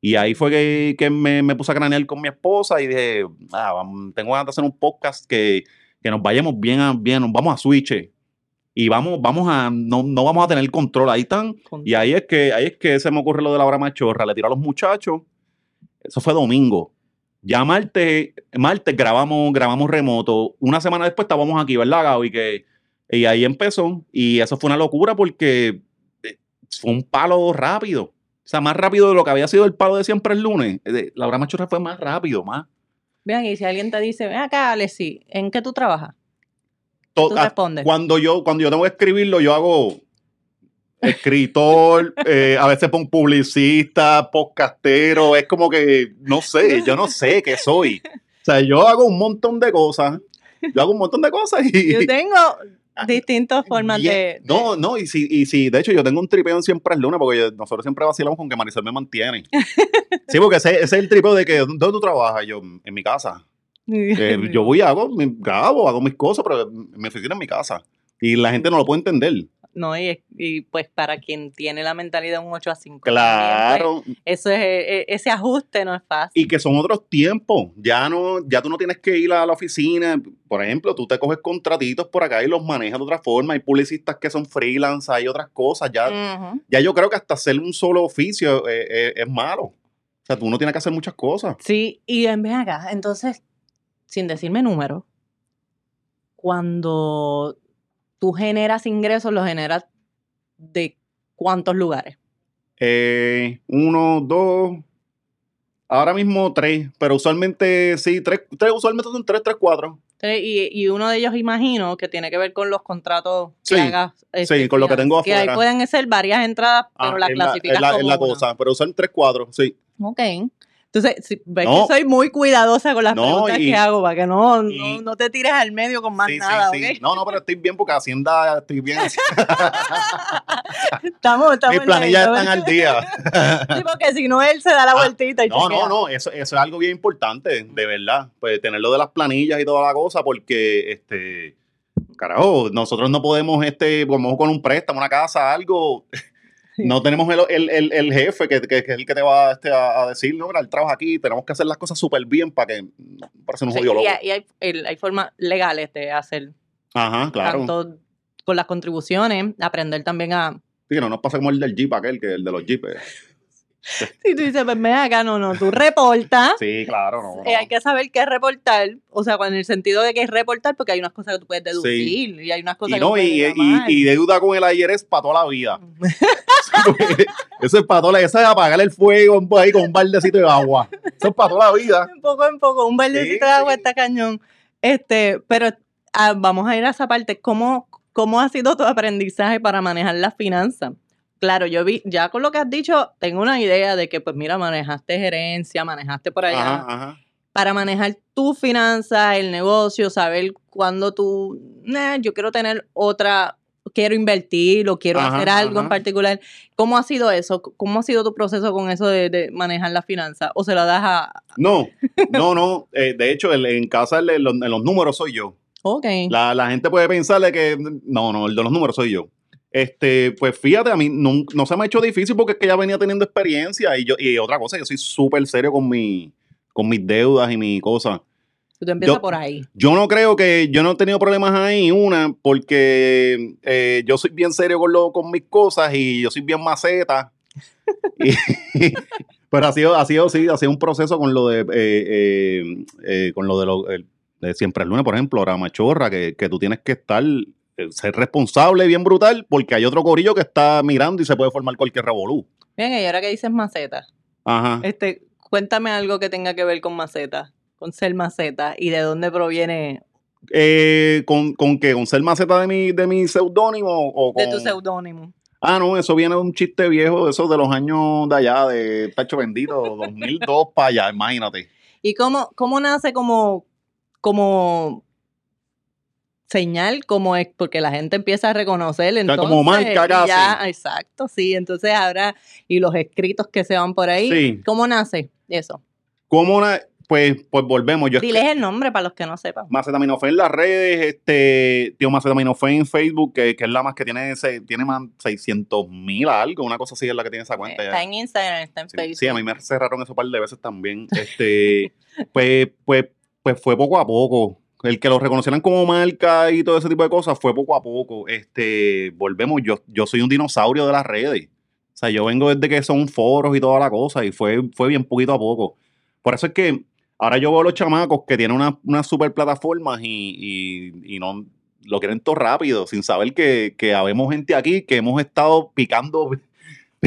Y ahí fue que, que me, me puse a cranear con mi esposa y dije, ah, tengo ganas de hacer un podcast que, que nos vayamos bien, a, bien, nos vamos a switch. Y vamos, vamos a, no, no vamos a tener control. Ahí están. Y ahí es que, ahí es que se me ocurre lo de la hora machorra. Le tiró a los muchachos. Eso fue domingo. Ya martes, martes grabamos, grabamos remoto. Una semana después estábamos aquí, ¿verdad, Gaby? Que, y ahí empezó. Y eso fue una locura porque eh, fue un palo rápido. O sea, más rápido de lo que había sido el palo de siempre el lunes. La hora machorra fue más rápido, más. Vean, y si alguien te dice, ven acá, Alexi, ¿en qué tú trabajas? To- Tú ah, respondes. cuando yo, cuando yo tengo que escribirlo, yo hago escritor, <laughs> eh, a veces pongo publicista, podcastero, es como que, no sé, yo no sé qué soy. O sea, yo hago un montón de cosas, yo hago un montón de cosas y... Yo tengo distintas formas de, No, no, y si, y si, de hecho, yo tengo un tripeo en siempre es luna, porque yo- nosotros siempre vacilamos con que Marisol me mantiene. <laughs> Sí, porque ese, ese es el tripeo de que, ¿dónde tú trabajas? Yo, en mi casa. Eh, <laughs> yo voy y hago, mi- grabo, hago mis cosas, pero mi oficina es mi casa. Y la gente no lo puede entender. No, y, y, pues para quien tiene la mentalidad de un 8 a 5. también, Claro. pues, eso es, e- e- ese ajuste no es fácil. Y que son otros tiempos. Ya no, ya tú no tienes que ir a la oficina. Por ejemplo, tú te coges contratitos por acá y los manejas de otra forma. Hay publicistas que son freelance, hay otras cosas. Ya, ya yo creo que hasta hacer un solo oficio eh, eh, es malo. O sea, tú no tienes que hacer muchas cosas. Sí, y en vez acá, entonces, sin decirme números, cuando tú generas ingresos, los generas de cuántos lugares. Eh, uno, dos. Ahora mismo tres, pero usualmente sí, tres, tres usualmente son tres, tres, cuatro. Y, y uno de ellos imagino que tiene que ver con los contratos que Sí, hagas. este, sí, con lo que tengo Que ahí afuera. pueden ser varias entradas, pero Ah, la es la- clasificas es la, como la cosa, pero son tres, cuatro, sí. Ok. Entonces, si- ves No. que soy muy cuidadosa con las No, preguntas y- que hago para que no, no, y- no te tires al medio con más sí, nada, sí, sí. ¿ok? No, no, pero estoy bien porque Hacienda estoy bien. <laughs> Estamos, estamos Mis planillas están al día. <laughs> Sí, porque si no, él se da la Ah, vueltita y No, chequea. no, no, eso, eso es algo bien importante, de verdad. Pues tenerlo de las planillas y toda la cosa, porque este. Carajo, nosotros no podemos, este, como con un préstamo, una casa, algo. No tenemos el, el- el- el jefe que, que- que es el que te va este, a, a decir, no, mira, él trabaja aquí, tenemos que hacer las cosas súper bien para que parece un Sí, jodido loco. y hay, hay formas legales de hacer Ajá, claro. tanto con las contribuciones, aprender también a... Sí, que no nos pasa como el del Jeep aquel, que el de los Jeeps. <laughs> Si tú dices, pues ven acá, no, no, tú reportas. <laughs> Sí, claro, no. no. Eh, hay que saber qué es reportar, o sea, en el sentido de que es reportar, porque hay unas cosas que tú puedes deducir y hay unas cosas y, que no, tú puedes y, y, reclamar. y deuda con el ayer es para toda la vida. <laughs> Eso es para toda la vida. Eso es apagar el fuego un- ahí con un baldecito de agua. Eso es para toda la vida. En poco en poco, un verdecito Sí, de agua sí. está cañón. Este, pero ah, vamos a ir a esa parte. ¿Cómo, ¿Cómo ha sido tu aprendizaje para manejar las finanzas? Claro, yo vi, ya con lo que has dicho, tengo una idea de que, pues mira, manejaste gerencia, manejaste por allá. Ajá, ajá. Para manejar tu finanza, el negocio, saber cuándo tú, "Nah, yo quiero tener otra, quiero invertir o quiero Ajá, hacer algo en particular. ¿Cómo ha sido eso? ¿Cómo ha sido tu proceso con eso de, de manejar las finanzas? ¿O se lo das a, No, no, no. Eh, de hecho, el- en casa el los, números soy yo. Ok. La, la gente puede pensarle que no, no, el de los números soy yo. Este, pues fíjate, a mí no, no se me ha hecho difícil porque es que ya venía teniendo experiencia y yo y otra cosa, yo soy súper serio con mi con mis deudas y mi cosas. Tú empiezas Yo- por ahí. Yo no creo que yo no he tenido problemas ahí, una, porque eh, yo soy bien serio con, lo, con mis cosas y yo soy bien maceta. <laughs> Y- <laughs> pero ha sido, ha sido, sí, ha sido un proceso con lo de, eh, eh, con lo de, lo, de siempre el lunes, por ejemplo, ahora machorra, que, que tú tienes que estar, ser responsable bien brutal, porque hay otro corillo que está mirando y se puede formar cualquier revolú. Bien, y ahora que dices maceta, Ajá. este, cuéntame algo que tenga que ver con maceta, con ser maceta y de dónde proviene Eh, con, con que con ser maceta de mi, de mi seudónimo o con... de tu seudónimo. Ah, no, eso viene de un chiste viejo, de esos de los años de allá, de Tacho Bendito, <laughs> 2002 para allá, imagínate. ¿Y cómo, cómo nace como, como señal, como es, porque la gente empieza a reconocer, entonces, como marca casi. ya, exacto, sí, entonces ahora, y los escritos que se van por ahí, Sí. ¿cómo nace eso? ¿Cómo una, pues, pues volvemos. Yo Diles el nombre para los que no sepan. Macetaminofén en las redes, este, tío Macetaminofén en Facebook, que, que es la más que tiene, ese- tiene más 600 mil algo, una cosa así es la que tiene esa cuenta. ya. Está en Instagram, está en Sí, Facebook. sí, a mí me cerraron eso un par de veces también. Este, <laughs> pues, pues, pues fue poco a poco. El que lo reconocieran como marca y todo ese tipo de cosas fue poco a poco. Este, volvemos, yo, yo soy un dinosaurio de las redes. O sea, yo vengo desde que son foros y toda la cosa, y fue, fue bien poquito a poco. Por eso es que ahora yo veo a los chamacos que tienen unas unas super plataformas y, y- y no lo quieren todo rápido, sin saber que, que habemos gente aquí que hemos estado picando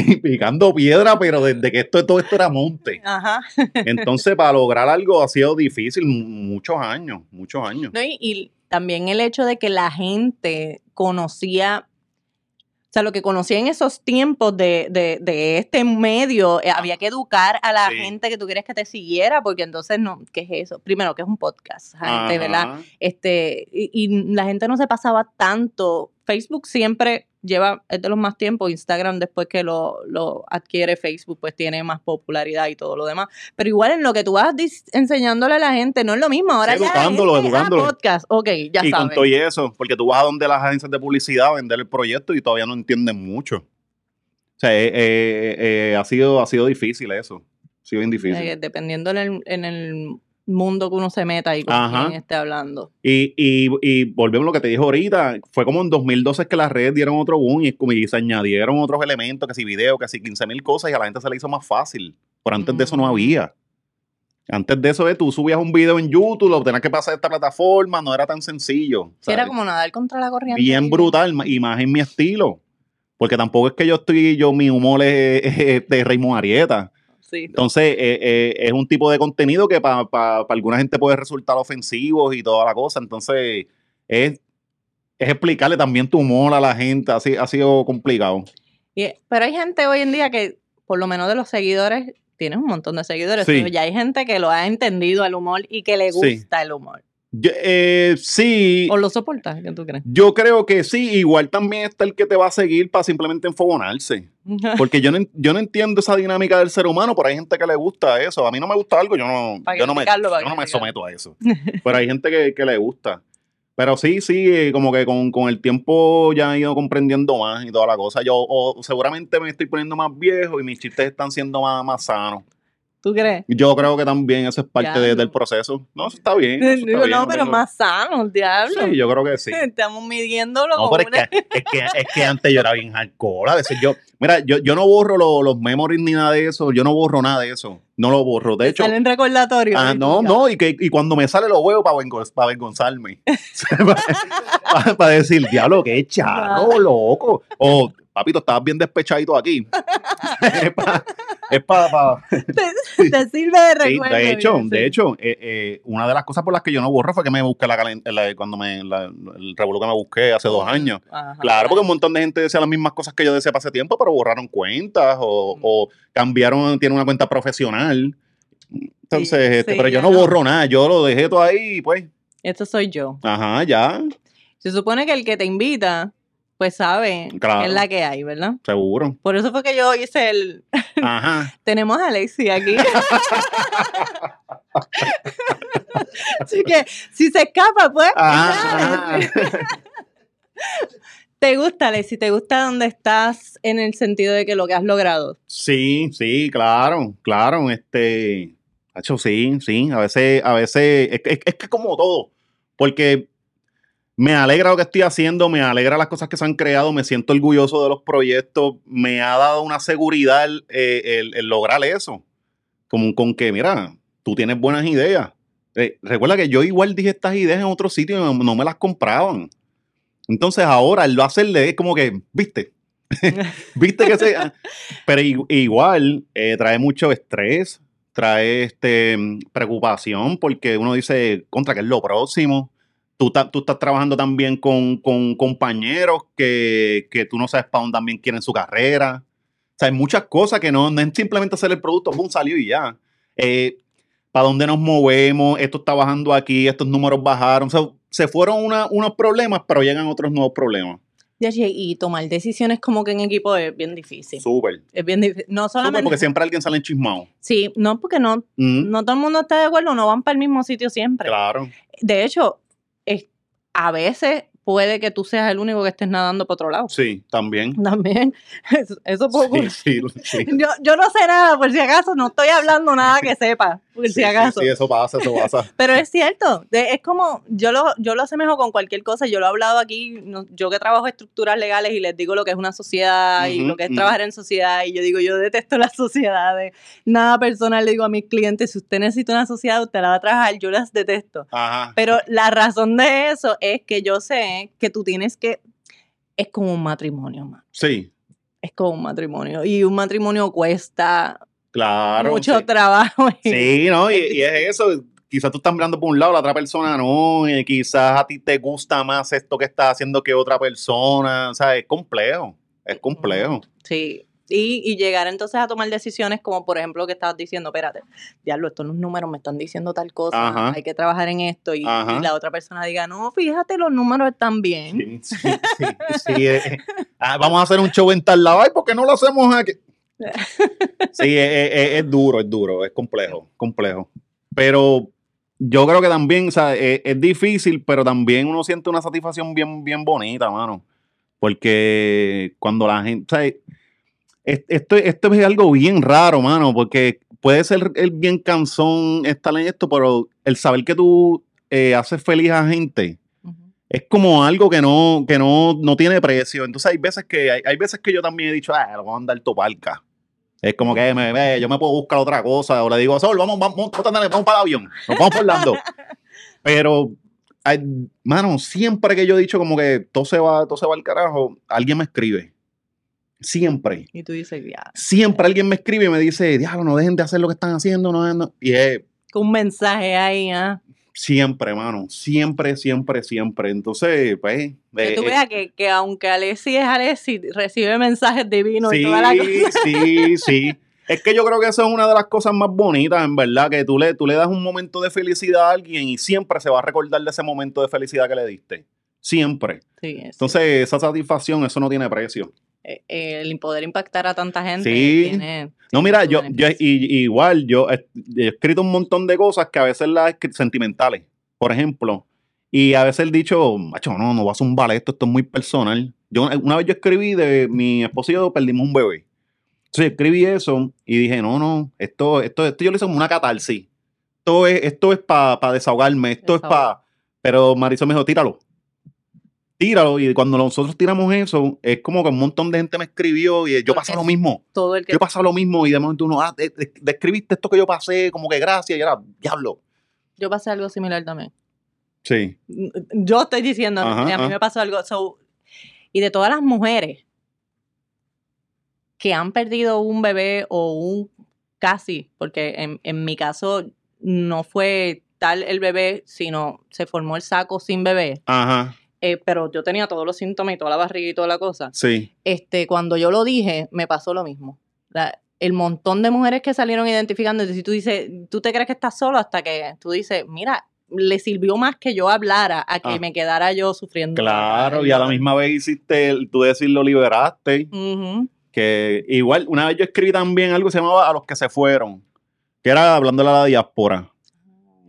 <laughs> picando piedra, pero desde que esto, todo esto era monte. Ajá. Entonces, para lograr algo ha sido difícil mu- muchos años, muchos años. No, y, y también el hecho de que la gente conocía, o sea, lo que conocía en esos tiempos de, de, de este medio, eh, había que educar a la Sí. gente que tú quieres que te siguiera, porque entonces no, ¿qué es eso? Primero, que es un podcast, gente, Ajá. ¿verdad? Este, y, y la gente no se pasaba tanto Facebook siempre lleva, es de los más tiempos, Instagram después que lo, lo adquiere Facebook, pues tiene más popularidad y todo lo demás. Pero igual en lo que tú vas enseñándole a la gente, no es lo mismo. Ahora Sí, ya la educándolo, gente, educándolo. podcast, ok, ya y con saben. todo y eso, porque tú vas a donde las agencias de publicidad a vender el proyecto y todavía no entienden mucho. O sea, eh, eh, eh, ha, sido, ha sido difícil eso. Ha sido bien difícil. Eh, dependiendo en el, en el mundo que uno se meta y con Ajá. quién esté hablando. Y, y, y volvemos a lo que te dije ahorita, fue como en 2012 que las redes dieron otro boom y, como- y se añadieron otros elementos, que si video, que si 15 mil cosas y a la gente se le hizo más fácil. Pero antes de eso no Mm. había. Antes de eso, tú subías un video en YouTube, lo tenías que pasar a esta plataforma, no era tan sencillo. Sí, era como nadar contra la corriente. bien brutal y más en mi estilo. Porque tampoco es que yo estoy, yo mi humor es, es de Raymond Arieta. Sí. Entonces, eh, eh, es un tipo de contenido que para alguna gente puede resultar ofensivo y toda la cosa. Entonces, es, es explicarle también tu humor a la gente. Así, ha sido complicado. Pero hay gente hoy en día que, por lo menos de los seguidores, tienes un montón de seguidores. Sí. pero ya hay gente que lo ha entendido el humor y que le Sí. gusta el humor. Yo, eh, sí, ¿O lo soportas? ¿Qué tú crees? yo creo que sí. Igual también está el que te va a seguir para simplemente enfogonarse. <laughs> Porque yo no, yo no entiendo esa dinámica del ser humano, pero hay gente que le gusta eso. A mí no me gusta algo, yo no, yo no me, yo no me someto a eso. Pero hay gente que, que le gusta. Pero sí, sí, eh, como que con, con el tiempo ya he ido comprendiendo más y toda la cosa. Yo o seguramente me estoy poniendo más viejo y mis chistes están siendo más, más sanos. ¿Tú crees? Yo creo que también eso es parte de- del proceso. No, eso está bien. eso <laughs> está Digo, bien, no, pero más sano, diablo. Sí, yo creo que sí. <laughs> Estamos midiéndolo No, pero es que, es, que, es que antes yo era bien hardcore. A veces yo, mira, yo, yo no borro lo- los memories ni nada de eso. Yo no borro nada de eso. No lo borro. De hecho, Salen recordatorios. ah, no, no, y, que, y cuando me sale los huevos para avergonzarme. <laughs> para decir, diablo, qué charro, loco. O, papito, estabas bien despechadito aquí. <laughs> es para. Pa- Te, te sirve de Sí, recuerdo. de hecho, de hecho, eh, eh, una de las cosas por las que yo no borro fue que me busqué la, la- cuando me la- el que me busqué hace dos años. Ajá. Claro, porque un montón de gente decía las mismas cosas que yo decía hace tiempo, pero borraron cuentas o, Mm. o cambiaron, tiene una cuenta profesional. Entonces, Sí, este, pero yo no. borro nada, yo lo dejé todo ahí y pues, Esto soy yo. ajá, ya, Se supone que el que te invita, pues sabe Claro. es la que hay, ¿verdad? seguro. Por eso fue que yo hice el... <laughs> Ajá. Tenemos a Alexi aquí. <laughs> Así que si se escapa, pues... Ajá. ¿Te gusta, Alexi? ¿Te gusta dónde estás en el sentido de que lo que has logrado? Sí, sí, claro, claro, este, hecho sí, sí, a veces, a veces, es, que- es, es que como todo, porque me alegra lo que estoy haciendo, me alegra las cosas que se han creado, me siento orgulloso de los proyectos, me ha dado una seguridad eh, el, el lograr eso, como con que, mira, tú tienes buenas ideas. Eh, recuerda que yo igual dije estas ideas en otro sitio y no, no me las compraban. Entonces ahora, el lo hacerle es como que, viste, <laughs> viste que se... <laughs> Pero igual eh, trae mucho estrés, trae este, preocupación, porque uno dice, contra, que es lo próximo? Tú, ta- tú estás trabajando también con, con compañeros que, que tú no sabes para dónde también quieren su carrera. O sea, hay muchas cosas que no, no es simplemente hacer el producto, boom, salió y ya. Eh, ¿Para dónde nos movemos? Esto está bajando aquí, estos números bajaron. O sea, se fueron una- unos problemas, pero llegan otros nuevos problemas. Y tomar decisiones como que en equipo es bien difícil. Súper. Es bien difícil. No Súper, solamente... porque siempre alguien sale enchismado. Sí, no, porque no, Mm, no todo el mundo está de acuerdo, no van para el mismo sitio siempre. Claro. De hecho, es, a veces puede que tú seas el único que estés nadando por otro lado. Sí, también. <laughs> También. Eso, eso puede ocurrir. Sí, sí, sí. <laughs> Yo, yo no sé nada, por si acaso, no estoy hablando nada que sepa, por si acaso. Sí, eso pasa, eso pasa. <laughs> Pero es cierto, es como, yo lo, yo lo asemejo con cualquier cosa, yo lo he hablado aquí, yo que trabajo estructuras legales y les digo lo que es una sociedad y lo que es trabajar en sociedad y yo digo, yo detesto las sociedades, nada personal le digo a mis clientes, si usted necesita una sociedad, usted la va a trabajar, yo las detesto. Ajá. Pero la razón de eso es que yo sé que tú tienes que, es como un matrimonio, man. Sí, Es como un matrimonio. Y un matrimonio cuesta claro. mucho sí. trabajo. <laughs> Sí, ¿no? Y, y es <laughs> eso. Quizás tú estás mirando por un lado, la otra persona no. y quizás a ti te gusta más esto que estás haciendo que otra persona. O sea, es complejo. Es complejo. Sí. Y, y llegar entonces a tomar decisiones como, por ejemplo, que estabas diciendo, espérate, diablo, estos los números me están diciendo tal cosa, Ajá. hay que trabajar en esto. Y, la otra persona diga, no, fíjate, los números están bien. Sí, sí, eh, ah, vamos a hacer un show en tal lado. Ay, ¿por qué no lo hacemos aquí? Sí, es, es- es duro, es duro, es complejo, complejo. Pero yo creo que también, o sea, es, es difícil, pero también uno siente una satisfacción bien, bien bonita, mano. Porque cuando la gente, o sea, esto, esto es algo bien raro, mano, porque puede ser el bien cansón estar en esto, pero el saber que tú eh, haces feliz a gente, es como algo que no, que no, no tiene precio. Entonces hay veces que hay, hay veces que yo también he dicho, ah, lo vamos a andar topalca. Es como que me, ve, yo me puedo buscar otra cosa. O le digo, Sol, vamos, vamos, vamos, vamos, vamos para el avión. Nos vamos por Orlando. <laughs> Pero, mano, siempre que yo he dicho como que todo se va, todo se va al carajo, alguien me escribe. Siempre. Y tú dices, ya, Siempre alguien me escribe y me dice, diablo, no dejen de hacer lo que están haciendo. No, no. Y es, un mensaje ahí, ¿ah? Siempre, mano. Siempre, siempre, siempre. Entonces, pues. Que eh, tú eh, veas que, que aunque Alessi es Alessi, recibe mensajes divinos y sí, toda la cosa. sí, sí. Es que yo creo que eso es una de las cosas más bonitas, en verdad, que tú le, tú le das un momento de felicidad a alguien y siempre se va a recordar de ese momento de felicidad que le diste. Siempre. Sí, es- Entonces, esa satisfacción, eso no tiene precio. Eh, el poder impactar a tanta gente Sí. tiene, No, tiene mira, yo, y- igual, yo he, he escrito un montón de cosas que a veces las sentimentales, por ejemplo, y a veces he dicho, macho, no, no vas a un ballet, esto, esto es muy personal. Yo una vez yo escribí de mi esposo y yo perdimos un bebé. Entonces escribí eso y dije, no, no, esto, esto, esto yo lo hice como una catarsis. Esto es, esto es para desahogarme, esto es para... Pero Marisol me dijo, tíralo. Tíralo. Y cuando nosotros tiramos eso, es como que un montón de gente me escribió y yo pasé lo mismo todo el que yo pasaba lo mismo y de momento uno, ah, de- de- describiste esto que yo pasé, como que gracias, y era, diablo. yo pasé algo similar también. Sí. Yo estoy diciendo, Ajá, a mí ajá. me pasó algo. so, y de todas las mujeres que han perdido un bebé o un casi, porque en, en mi caso no fue tal el bebé, sino se formó el saco sin bebé. Ajá, eh, pero yo tenía todos los síntomas y toda la barriga y toda la cosa. sí. Este, cuando yo lo dije, me pasó lo mismo. La- el montón de mujeres que salieron identificando, y tú dices, tú te crees que estás solo hasta que tú dices, mira, le sirvió más que yo hablara a que Ah. me quedara yo sufriendo. Claro, y a la misma vez hiciste, el- tú decir lo liberaste, que igual, una vez yo escribí también algo que se llamaba A los que se fueron, que era hablando de la diáspora.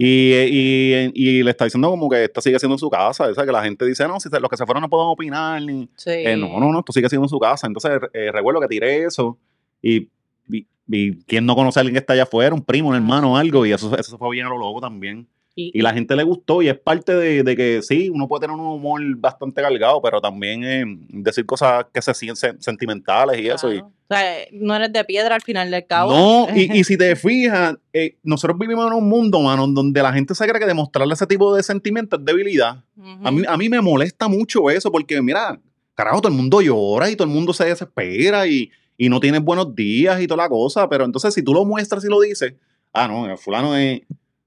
Y, y, y le está diciendo como que esto sigue siendo en su casa, o sea, que la gente dice, no, si los que se fueron no pueden opinar, ni, Sí. Eh, no, no, no, esto sigue siendo en su casa. Entonces, eh, recuerdo que tiré eso y, y, y quién no conoce a alguien que está allá afuera, un primo, un hermano, algo, y eso, eso fue bien a lo loco también. Y, Y la gente le gustó y es parte de, de que sí, uno puede tener un humor bastante cargado, pero también eh, decir cosas que se sienten sentimentales y eso. Y. O sea, no eres de piedra al final del cabo. no, y, y si te <laughs> fijas, eh, nosotros vivimos en un mundo, mano, donde la gente se cree que demostrarle ese tipo de sentimientos es debilidad. A mí, a mí me molesta mucho eso porque, mira, carajo, todo el mundo llora y todo el mundo se desespera y, y no tienes buenos días y toda la cosa, pero entonces si tú lo muestras y lo dices, ah, no, el fulano es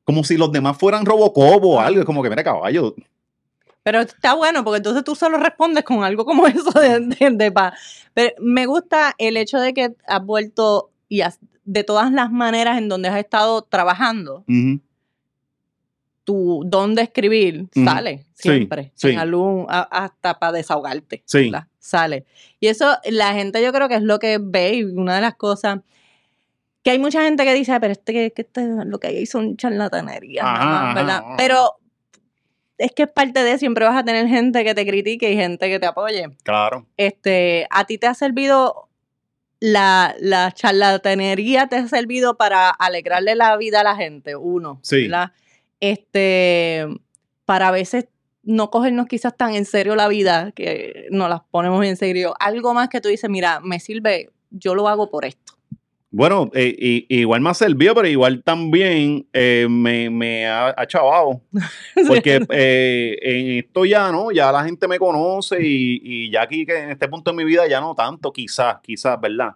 como si los demás fueran Robocop o algo, es como que, mira, caballo, Pero está bueno, porque entonces tú solo respondes con algo como <laughs> eso de, de, de paz. Pero me gusta el hecho de que has vuelto y has- de todas las maneras en donde has estado trabajando, ujú, tu don de escribir Ujú. sale Sí, siempre. sí. En algún, a- hasta para desahogarte. Sí. Sale. Y eso la gente yo creo que es lo que ve y una de las cosas que hay mucha gente que dice, "Ah, pero este, que este lo que hay son charlatanerías, Ajá, más", ajá, ¿verdad? ajá. Pero es que es parte de, siempre vas a tener gente que te critique y gente que te apoye. claro. Este, ¿a ti te ha servido la, la charlatanería te ha servido para alegrarle la vida a la gente? Uno, Sí. ¿verdad? Este, para a veces no cogernos quizás tan en serio la vida, que nos las ponemos en serio. Algo más que tú dices, mira, me sirve, yo lo hago por esto. Bueno, eh, y- igual me ha servido, pero igual también eh, me, me ha, ha chavado. <laughs> Porque eh, en esto ya no, ya la gente me conoce y, y ya aquí que en este punto de mi vida ya no tanto, quizás, quizás, ¿verdad?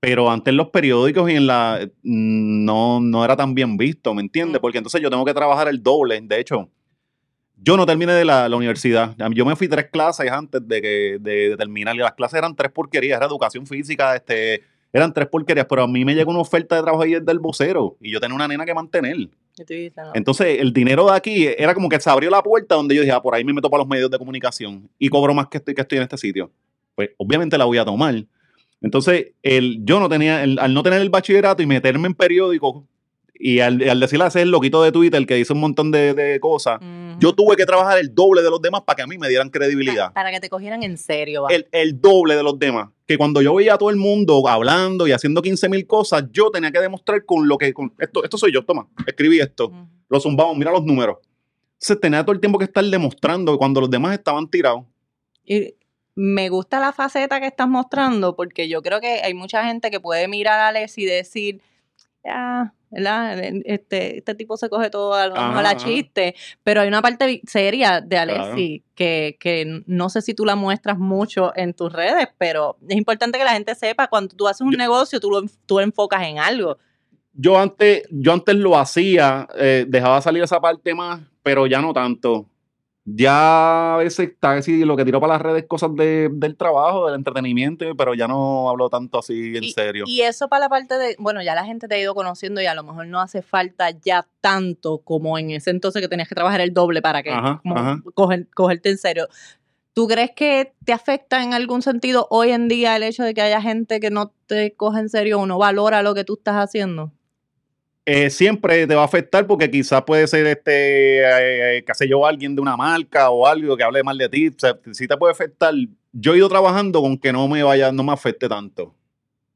Pero antes en los periódicos y en la mm, no, no era tan bien visto, ¿me entiendes? Mm. Porque entonces yo tengo que trabajar el doble. De hecho, yo no terminé de la, la universidad. Yo me fui tres clases antes de, que, de, de terminar y las clases eran tres porquerías. Era educación física, este, eran tres porquerías, pero a mí me llegó una oferta de trabajo ahí del vocero y yo tenía una nena que mantener. Entonces, el dinero de aquí era como que se abrió la puerta donde yo dije, ah, por ahí me meto para los medios de comunicación y cobro más que estoy, que estoy en este sitio. Pues obviamente la voy a tomar. Entonces, el, yo no tenía, el- al no tener el bachillerato y meterme en periódico y al, al decirle a ese loquito de Twitter que hizo un montón de, de cosas, yo tuve que trabajar el doble de los demás para que a mí me dieran credibilidad. Para que te cogieran en serio. El, el doble de los demás. Que cuando yo veía a todo el mundo hablando y haciendo 15 mil cosas, yo tenía que demostrar con lo que. con- esto, esto soy yo, toma, escribí esto. Ujú. Lo zumbamos, mira los números. Entonces tenía todo el tiempo que estar demostrando cuando los demás estaban tirados. Y me gusta la faceta que estás mostrando porque yo creo que hay mucha gente que puede mirar a Alex y decir, ya, ¿verdad? Este, este tipo se coge todo a, lo Ajá, a ajá. chiste, pero hay una parte seria de Claro. Alexi que, que no sé si tú la muestras mucho en tus redes, pero es importante que la gente sepa cuando tú haces un Yo- negocio, tú lo, tú enfocas en algo. Yo antes, yo antes lo hacía, eh, dejaba salir esa parte más, pero ya no tanto. Ya a veces está así, lo que tiro para las redes cosas de- del trabajo, del entretenimiento, pero ya no hablo tanto así en serio. Y eso para la parte de, bueno, ya la gente te ha ido conociendo y a lo mejor no hace falta ya tanto como en ese entonces que tenías que trabajar el doble para que Ajá, ajá. coger- cogerte en serio. ¿Tú crees que te afecta en algún sentido hoy en día el hecho de que haya gente que no te coge en serio o no valora lo que tú estás haciendo? Eh, siempre te va a afectar porque quizás puede ser este, eh, qué sé yo, alguien de una marca o algo que hable mal de ti. O sea, sí te puede afectar. Yo he ido trabajando con que no me vaya, no me afecte tanto. O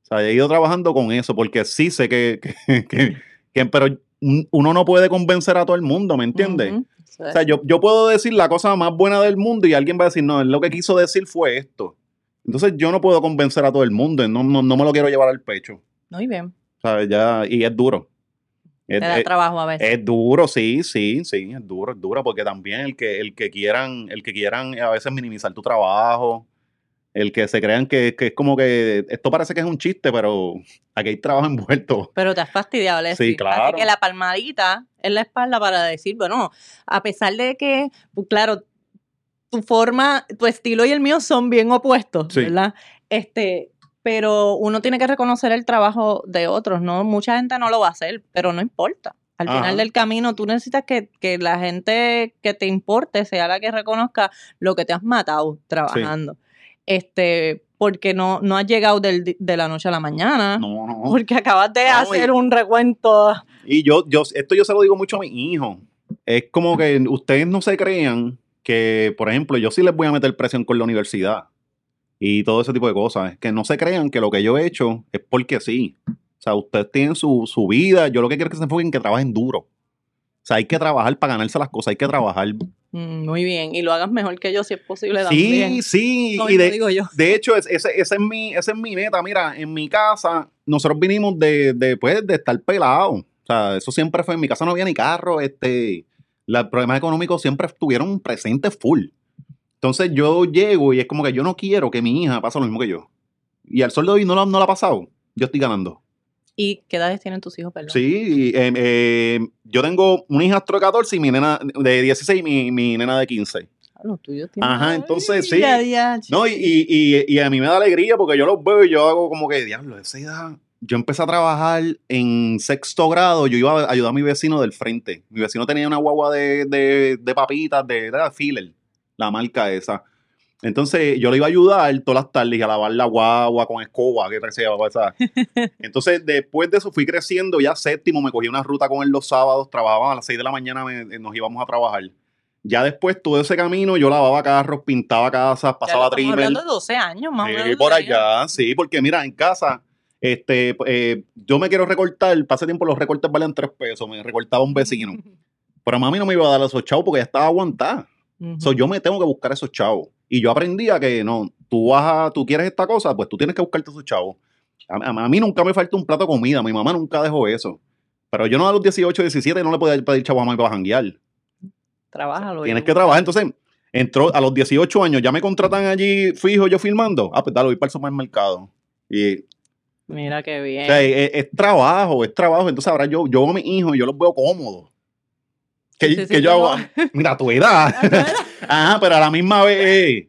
sea, he ido trabajando con eso porque sí sé que, que, <laughs> que- que- pero un- uno no puede convencer a todo el mundo, ¿me entiendes? O sea, yo, yo puedo decir la cosa más buena del mundo y alguien va a decir, no, él lo que quiso decir fue esto. Entonces yo no puedo convencer a todo el mundo, no, no, no me lo quiero llevar al pecho. Muy bien. ¿sabes? Ya, y es duro. Te Es- da es- trabajo a veces. es duro, sí, sí, sí, es duro, es duro, porque también el que, el que quieran, el que quieran a veces minimizar tu trabajo, el que se crean que, que es como que esto parece que es un chiste, pero aquí hay trabajo <laughs> envuelto. Pero te has fastidiado, Leslie. Sí, claro. Así que la palmadita en la espalda para decir, bueno, a pesar de que, pues, claro, tu forma, tu estilo y el mío son bien opuestos, Sí. ¿verdad? Este, pero uno tiene que reconocer el trabajo de otros, ¿no? Mucha gente no lo va a hacer, pero no importa. Al Ajá. final del camino, tú necesitas que, que la gente que te importe sea la que reconozca lo que te has matado trabajando. Este, porque no, no has llegado del de la noche a la mañana. No, no. Porque acabas de No, hacer y- un recuento. Y yo, yo, esto yo se lo digo mucho a mis hijos. Es como que ustedes no se crean que, por ejemplo, yo sí les voy a meter presión con la universidad y todo ese tipo de cosas. Es que no se crean que lo que yo he hecho es porque sí. O sea, ustedes tienen su, su vida. Yo lo que quiero es que se enfoquen en que trabajen duro. O sea, hay que trabajar para ganarse las cosas, hay que trabajar. Mm, Muy bien. Y lo hagas mejor que yo si es posible Sí, también. sí. Y de, digo yo. de hecho, es- ese, ese es mi, esa es mi meta. Mira, en mi casa, nosotros vinimos de, de, pues, de estar pelados. O sea, eso siempre fue. En mi casa no había ni carro. Este, los problemas económicos siempre estuvieron presentes full. Entonces yo llego y es como que yo no quiero que mi hija pase lo mismo que yo. Y al sol de hoy no, la- no la ha pasado. Yo estoy ganando. ¿Y qué edades tienen tus hijos, perdón? Sí, eh, eh, yo tengo un hijastro de 14 y mi nena de 16 y mi, mi nena de 15. Ah, Los tuyos tienen- Ajá, entonces, sí. No, y, y, y- y a mí me da alegría porque yo los veo y yo hago como que, diablo, esa edad. Yo empecé a trabajar en sexto grado, yo iba a ayudar a mi vecino del frente. Mi vecino tenía una guagua de, de, de papitas, de, de filler, la marca esa. Entonces yo le iba a ayudar todas las tardes a lavar la guagua con escoba, que se llama esa. <laughs> Entonces después de eso fui creciendo, ya séptimo, me cogí una ruta con él los sábados, trabajaba a las 6 de la mañana, me- nos íbamos a trabajar. Ya después todo ese camino yo lavaba carros, pintaba casas, pasaba trimmer. hablando de 12 años más o Sí, por allá, sí, porque mira, en casa, este, eh, yo me quiero recortar, pasé tiempo los recortes valían tres pesos, me recortaba un vecino. <laughs> Pero mami no me iba a dar esos chavos porque ya estaba aguantada. So, yo me tengo que buscar esos chavos. Y yo aprendí a que no, tú vas a, tú quieres esta cosa, pues tú tienes que buscarte esos chavos. A, a- a mí nunca me falta un plato de comida, mi mamá nunca dejó eso. Pero yo no a los 18, 17 no le podía pedir chavos a mami para janguear. Trabájalo. Tienes y- que trabajar. Entonces, entró a los 18 años, ya me contratan allí fijo yo filmando. Ah, pues dale, voy para el supermercado. Y Mira qué bien. o sea, es, es trabajo, es trabajo. Entonces ahora yo, yo a mis hijos y yo los veo cómodos. Que, Sí, sí, que sí, yo hago, como- <laughs> mira, tu edad. <laughs> <laughs> Ajá, pero a la misma vez, eh,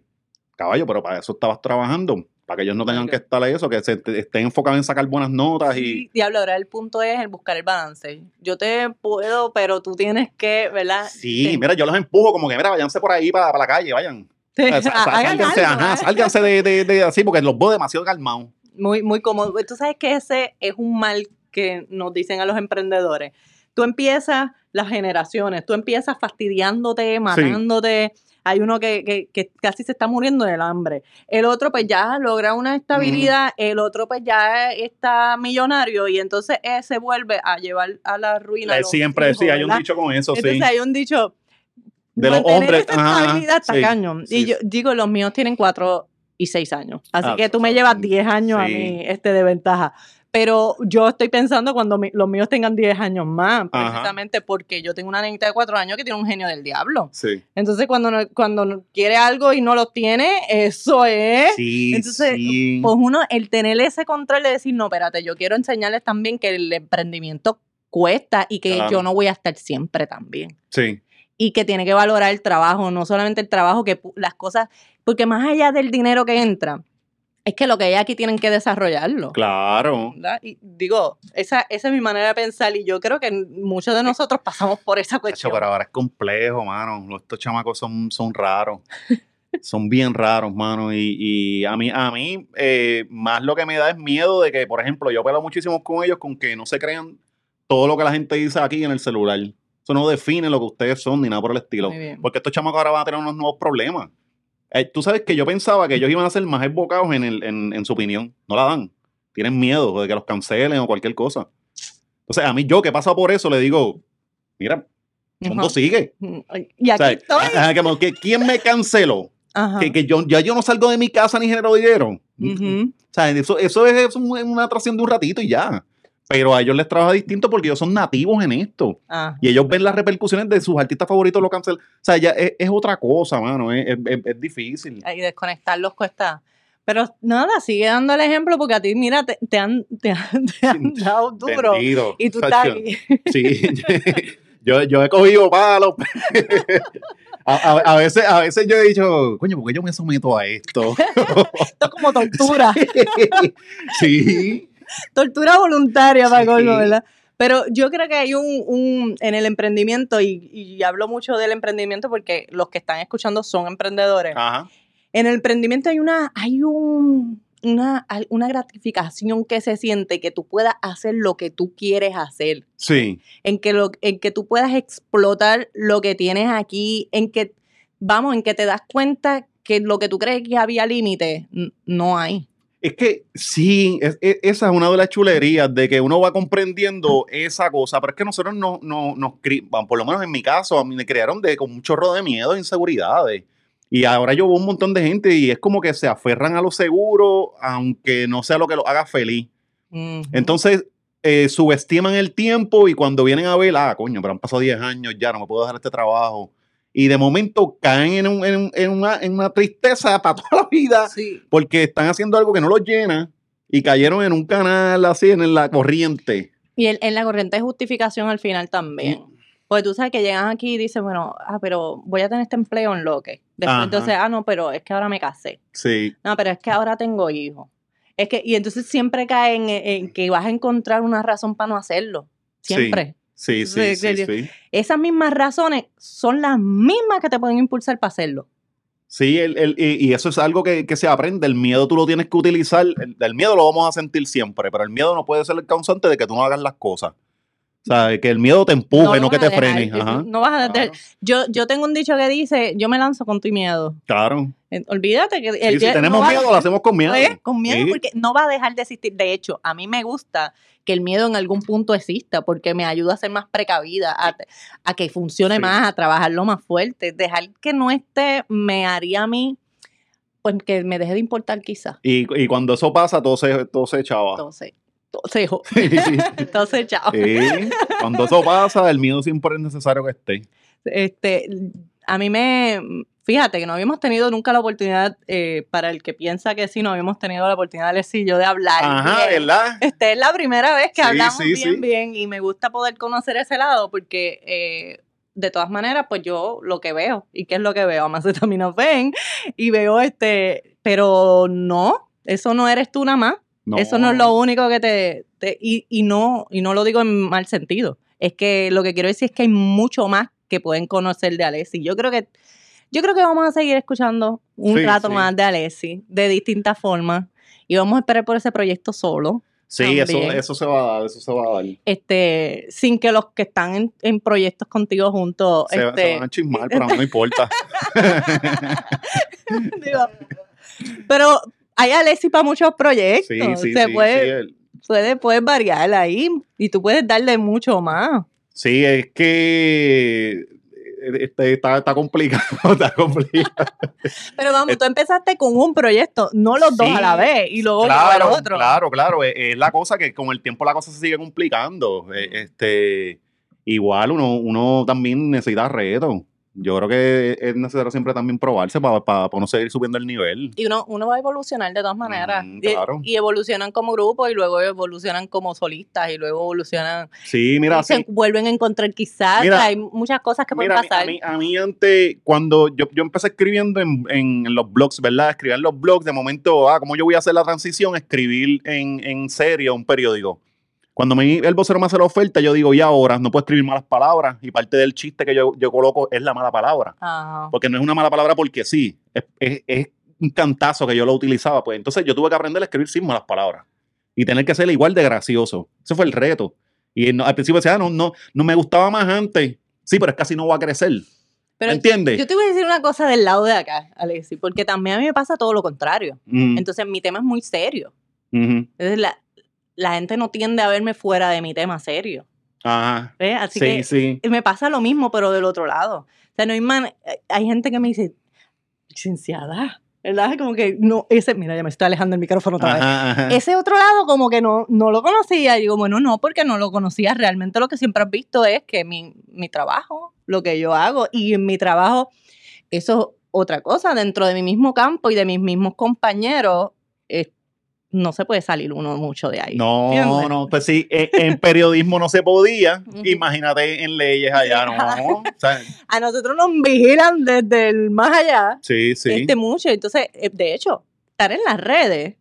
caballo, pero para eso estabas trabajando. para que ellos no tengan que estar eso, que se estén enfocados en sacar buenas notas y... Sí, diablo, ahora el punto es el buscar el balance. Yo te puedo, pero tú tienes que, ¿verdad? Sí, mira, yo los empujo como que, mira, váyanse por ahí para, para la calle, vayan. hagan sálganse, algo, ajá, sálganse de, de, de así, porque los veo demasiado calmados. Muy, muy cómodo. Tú sabes que ese es un mal que nos dicen a los emprendedores. Tú empiezas las generaciones, tú empiezas fastidiándote, matándote. Hay uno que, que- que casi se está muriendo del hambre. El otro pues ya logra una estabilidad, el otro pues ya está millonario y entonces él se vuelve a llevar a la ruina. Eh, Siempre, hijos, sí, hay un dicho con eso, Entonces sí. hay un dicho. De los hombres, esa ajá, estabilidad cañón. sí. Y yo digo, los míos tienen cuatro y seis años. Así Ah, que tú me llevas 10 años a mí este, de ventaja. Pero yo estoy pensando cuando mi- los míos tengan 10 años más, Ajá. precisamente porque yo tengo una nenita de 4 años que tiene un genio del diablo. Sí, Entonces, cuando, no- cuando quiere algo y no lo tiene, eso es. sí, Entonces, sí. Pues uno, el tener ese control de decir, no, espérate, yo quiero enseñarles también que el emprendimiento cuesta y que Claro. yo no voy a estar siempre también sí. y que tiene que valorar el trabajo, no solamente el trabajo, que las cosas, porque más allá del dinero que entra, es que lo que hay aquí tienen que desarrollarlo. Claro. ¿verdad? Y digo, esa, esa es mi manera de pensar y yo creo que muchos de nosotros pasamos por esa Chacho, cuestión. pero ahora es complejo, mano. Estos chamacos son, son raros. <laughs> son bien raros, mano. Y, y a mí, a mí eh, más lo que me da es miedo de que, por ejemplo, yo pelo muchísimo con ellos con que no se crean todo lo que la gente dice aquí en el celular. Eso no define lo que ustedes son ni nada por el estilo. Porque estos chamacos ahora van a tener unos nuevos problemas. Eh, Tú sabes que yo pensaba que ellos iban a ser más esbocados en, el- en, en su opinión. No la dan. Tienen miedo de que los cancelen o cualquier cosa. Entonces, a mí, yo que he pasado por eso, le digo, mira, el mundo sigue. Y O aquí sea, estoy. ajá, como que, ¿Quién me canceló? Ajá. Que, que yo, ya yo no salgo de mi casa ni genero dinero. Ujú. O sea, eso, eso es, es un- una atracción de un ratito y ya. Pero a ellos les trabaja distinto porque ellos son nativos en esto. Ah. Y ellos ven las repercusiones de sus artistas favoritos lo cancelan. O sea, ya es, es otra cosa, mano. Es, es- difícil. Y desconectarlos cuesta. Pero nada, sigue dando el ejemplo porque a ti, mira, te, te han, te, han, <laughs> te han <laughs> dado duro. Y tú estás aquí. <laughs> Sí, yo, yo he cogido palos. A, a- a veces, a veces yo he dicho, coño, ¿por qué yo me someto a esto? Esto es como tortura. sí. <laughs> tortura voluntaria para Sí. colmo, ¿verdad? Pero yo creo que hay un, un en el emprendimiento, y, y hablo mucho del emprendimiento porque los que están escuchando son emprendedores. Ajá. En el emprendimiento hay una, hay un, una, una gratificación que se siente que tú puedas hacer lo que tú quieres hacer, Sí. en que, lo, en que tú puedas explotar lo que tienes aquí, en que, vamos, en que te das cuenta que lo que tú crees que había límite, no hay. Es que sí, es- es- esa es una de las chulerías de que uno va comprendiendo esa cosa, pero es que nosotros no, no, nos, por lo menos en mi caso, a mí me crearon de, con un chorro de miedo e inseguridades. Y ahora yo veo un montón de gente y es como que se aferran a lo seguro, aunque no sea lo que los haga feliz. Entonces, eh, subestiman el tiempo y cuando vienen a ver, ah, coño, pero han pasado 10 años ya, no me puedo dejar este trabajo. Y de momento caen en, un- en un- en una, en una tristeza para toda la vida Sí. porque están haciendo algo que no los llena y cayeron en un canal así, en la corriente. Y el- en la corriente de justificación al final también. Porque tú sabes que llegan aquí y dicen, bueno, ah, pero voy a tener este empleo en lo que. Después Ajá. entonces, ah, no, pero es que ahora me casé. Sí, No, pero es que ahora tengo hijos. Es que, y entonces siempre caen en, en que vas a encontrar una razón para no hacerlo. Siempre. sí, sí, Sí, sí. Esas mismas razones son las mismas que te pueden impulsar para hacerlo. Sí, el- el- y, y eso es algo que, que se aprende. El miedo tú lo tienes que utilizar. El, el miedo lo vamos a sentir siempre, pero el miedo no puede ser el causante de que tú no hagas las cosas. O sea, que el miedo te empuje, no, que te. Ajá. No vas a dejar. Claro. Yo, yo tengo un dicho que dice, yo me lanzo con tu miedo. Claro. Olvídate que Sí, el si día- tenemos no miedo, lo hacemos con miedo. ¿Eh? Con miedo Sí. porque no va a dejar de existir. De hecho, a mí me gusta que el miedo en algún punto exista porque me ayuda a ser más precavida, a, a que funcione Sí. más, a trabajarlo más fuerte. Dejar que no esté me haría a mí, pues que me deje de importar quizás. Y, y cuando eso pasa, todo se, todo se echaba. <laughs> entonces, chao. Sí, Cuando eso pasa, el miedo siempre es necesario que esté. Este, a mí me, fíjate que no habíamos tenido nunca la oportunidad, eh, para el que piensa que sí, no habíamos tenido la oportunidad, Alexis y yo, de hablar. Ajá, bien. ¿verdad? Esta es la primera vez que Sí, hablamos sí, bien, sí. bien, y me gusta poder conocer ese lado porque eh, de todas maneras, pues yo lo que veo, ¿y qué es lo que veo? Amacetaminofen, y veo este, pero no, Eso no eres tú nada más. Eso no es lo único que te... te- y, y no, y no lo digo en mal sentido. Es que lo que quiero decir es que hay mucho más que pueden conocer de Alessi. Yo creo que, yo creo que vamos a seguir escuchando un Sí, rato sí. más de Alessi, de distintas formas. Y vamos a esperar por ese proyecto solo. Sí, eso, eso se va a dar, eso se va a dar. Este, sin que los que están en, en proyectos contigo juntos, Se, se este, van a chismar, pero a mí no importa. <laughs> digo, pero hay Alessi para muchos proyectos. Sí, sí, Se sí. puede, sí, puede, puedes variar ahí y tú puedes darle mucho más. Sí, es que eh, este, está, está complicado, <laughs> está complicado. Pero vamos, tú empezaste con un proyecto, no los dos a la vez, y luego claro, claro, claro. Es, es la cosa que con el tiempo la cosa se sigue complicando. Eh, Este, igual uno, uno también necesita retos. Yo creo que es necesario siempre también probarse para, para, uno seguir subiendo el nivel. Y uno, uno va a evolucionar de todas maneras. Mm, claro. y, evolucionan como grupo y luego evolucionan como solistas y luego evolucionan Sí, mira, y se sí. vuelven a encontrar quizás. Mira, hay muchas cosas que pueden Mira, pasar. a mí, a mí antes, cuando yo, yo empecé escribiendo en, en los blogs, ¿verdad? Escribir en los blogs, de momento, ah, ¿cómo yo voy a hacer la transición? Escribir en, en serio un periódico. Cuando me, el vocero me hace la oferta, yo digo, y ahora, no puedo escribir malas palabras. Y parte del chiste que yo, yo coloco es la mala palabra. Ajá. Porque no es una mala palabra porque sí. Es, es- es un cantazo que yo lo utilizaba. Pues entonces yo tuve que aprender a escribir sin malas palabras. Y tener que ser igual de gracioso. Ese fue el reto. Y no- al principio decía, ah, no, no, no me gustaba más antes. Sí, pero es casi no va a crecer. Pero ¿Entiendes? yo te voy a decir una cosa del lado de acá, Alexi, porque también a mí me pasa todo lo contrario. Mm, Entonces mi tema es muy serio. Entonces la, la gente no tiende a verme fuera de mi tema serio. Ajá. ¿ves? Así Sí, que sí. me pasa lo mismo, pero del otro lado. O sea, no hay man- hay gente que me dice, licenciada, ¿verdad? Como que no, ese, mira, ya me estoy alejando del micrófono otra vez. Ajá, ajá. Ese otro lado como que no, no lo conocía. Y digo, bueno, no, porque no lo conocía. Realmente lo que siempre has visto es que mi, mi trabajo, lo que yo hago, y en mi trabajo, eso es otra cosa. Dentro de mi mismo campo y de mis mismos compañeros, no se puede salir uno mucho de ahí. No, ¿entiendes? no, pues sí, en, en periodismo no se podía. Imagínate en leyes allá, no. O sea, <laughs> A nosotros nos vigilan desde el más allá, sí, sí. este mucho. Entonces, eh, de hecho, estar en las redes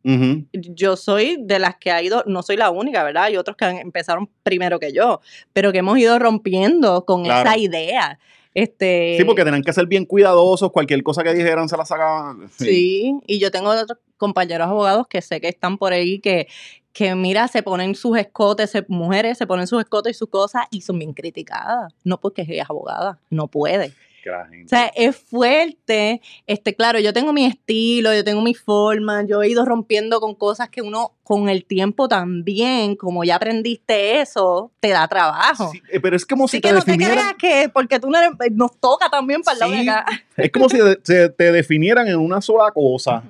yo soy de las que ha ido, no soy la única, ¿verdad? Hay otros que han- empezaron primero que yo, pero que hemos ido rompiendo con Claro. esa idea. Este, Sí, porque tenían que ser bien cuidadosos, cualquier cosa que dijeran se la sacaban. Sí, y yo tengo otros compañeros abogados que sé que están por ahí que, que mira, se ponen sus escotes, mujeres se ponen sus escotes y sus cosas y son bien criticadas. No porque ella es abogada, no puede. Que la gente- O sea, es fuerte. Este, claro, yo tengo mi estilo, yo tengo mi forma, yo he ido rompiendo con cosas que uno con el tiempo también, como ya aprendiste eso, te da trabajo. Sí, eh, pero es como si Así te que no te definieran. creas que porque tú no eres, nos toca también para el lado de Sí. acá. Es como si <laughs> se te definieran en una sola cosa.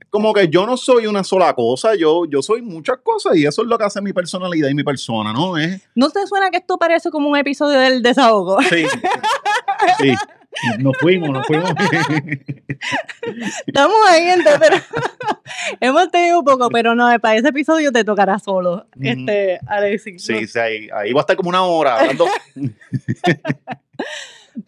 Es como que yo no soy una sola cosa, yo, yo soy muchas cosas y eso es lo que hace mi personalidad y mi persona, ¿no? Es, ¿No te suena que esto parece como un episodio del desahogo? sí. <laughs> sí. Nos fuimos, nos fuimos. <laughs> Estamos ahí, gente, pero <laughs> hemos tenido un poco, pero no, para ese episodio te tocará solo, este, Alexis. Sí, sí, ahí, ahí va a estar como una hora hablando. <laughs>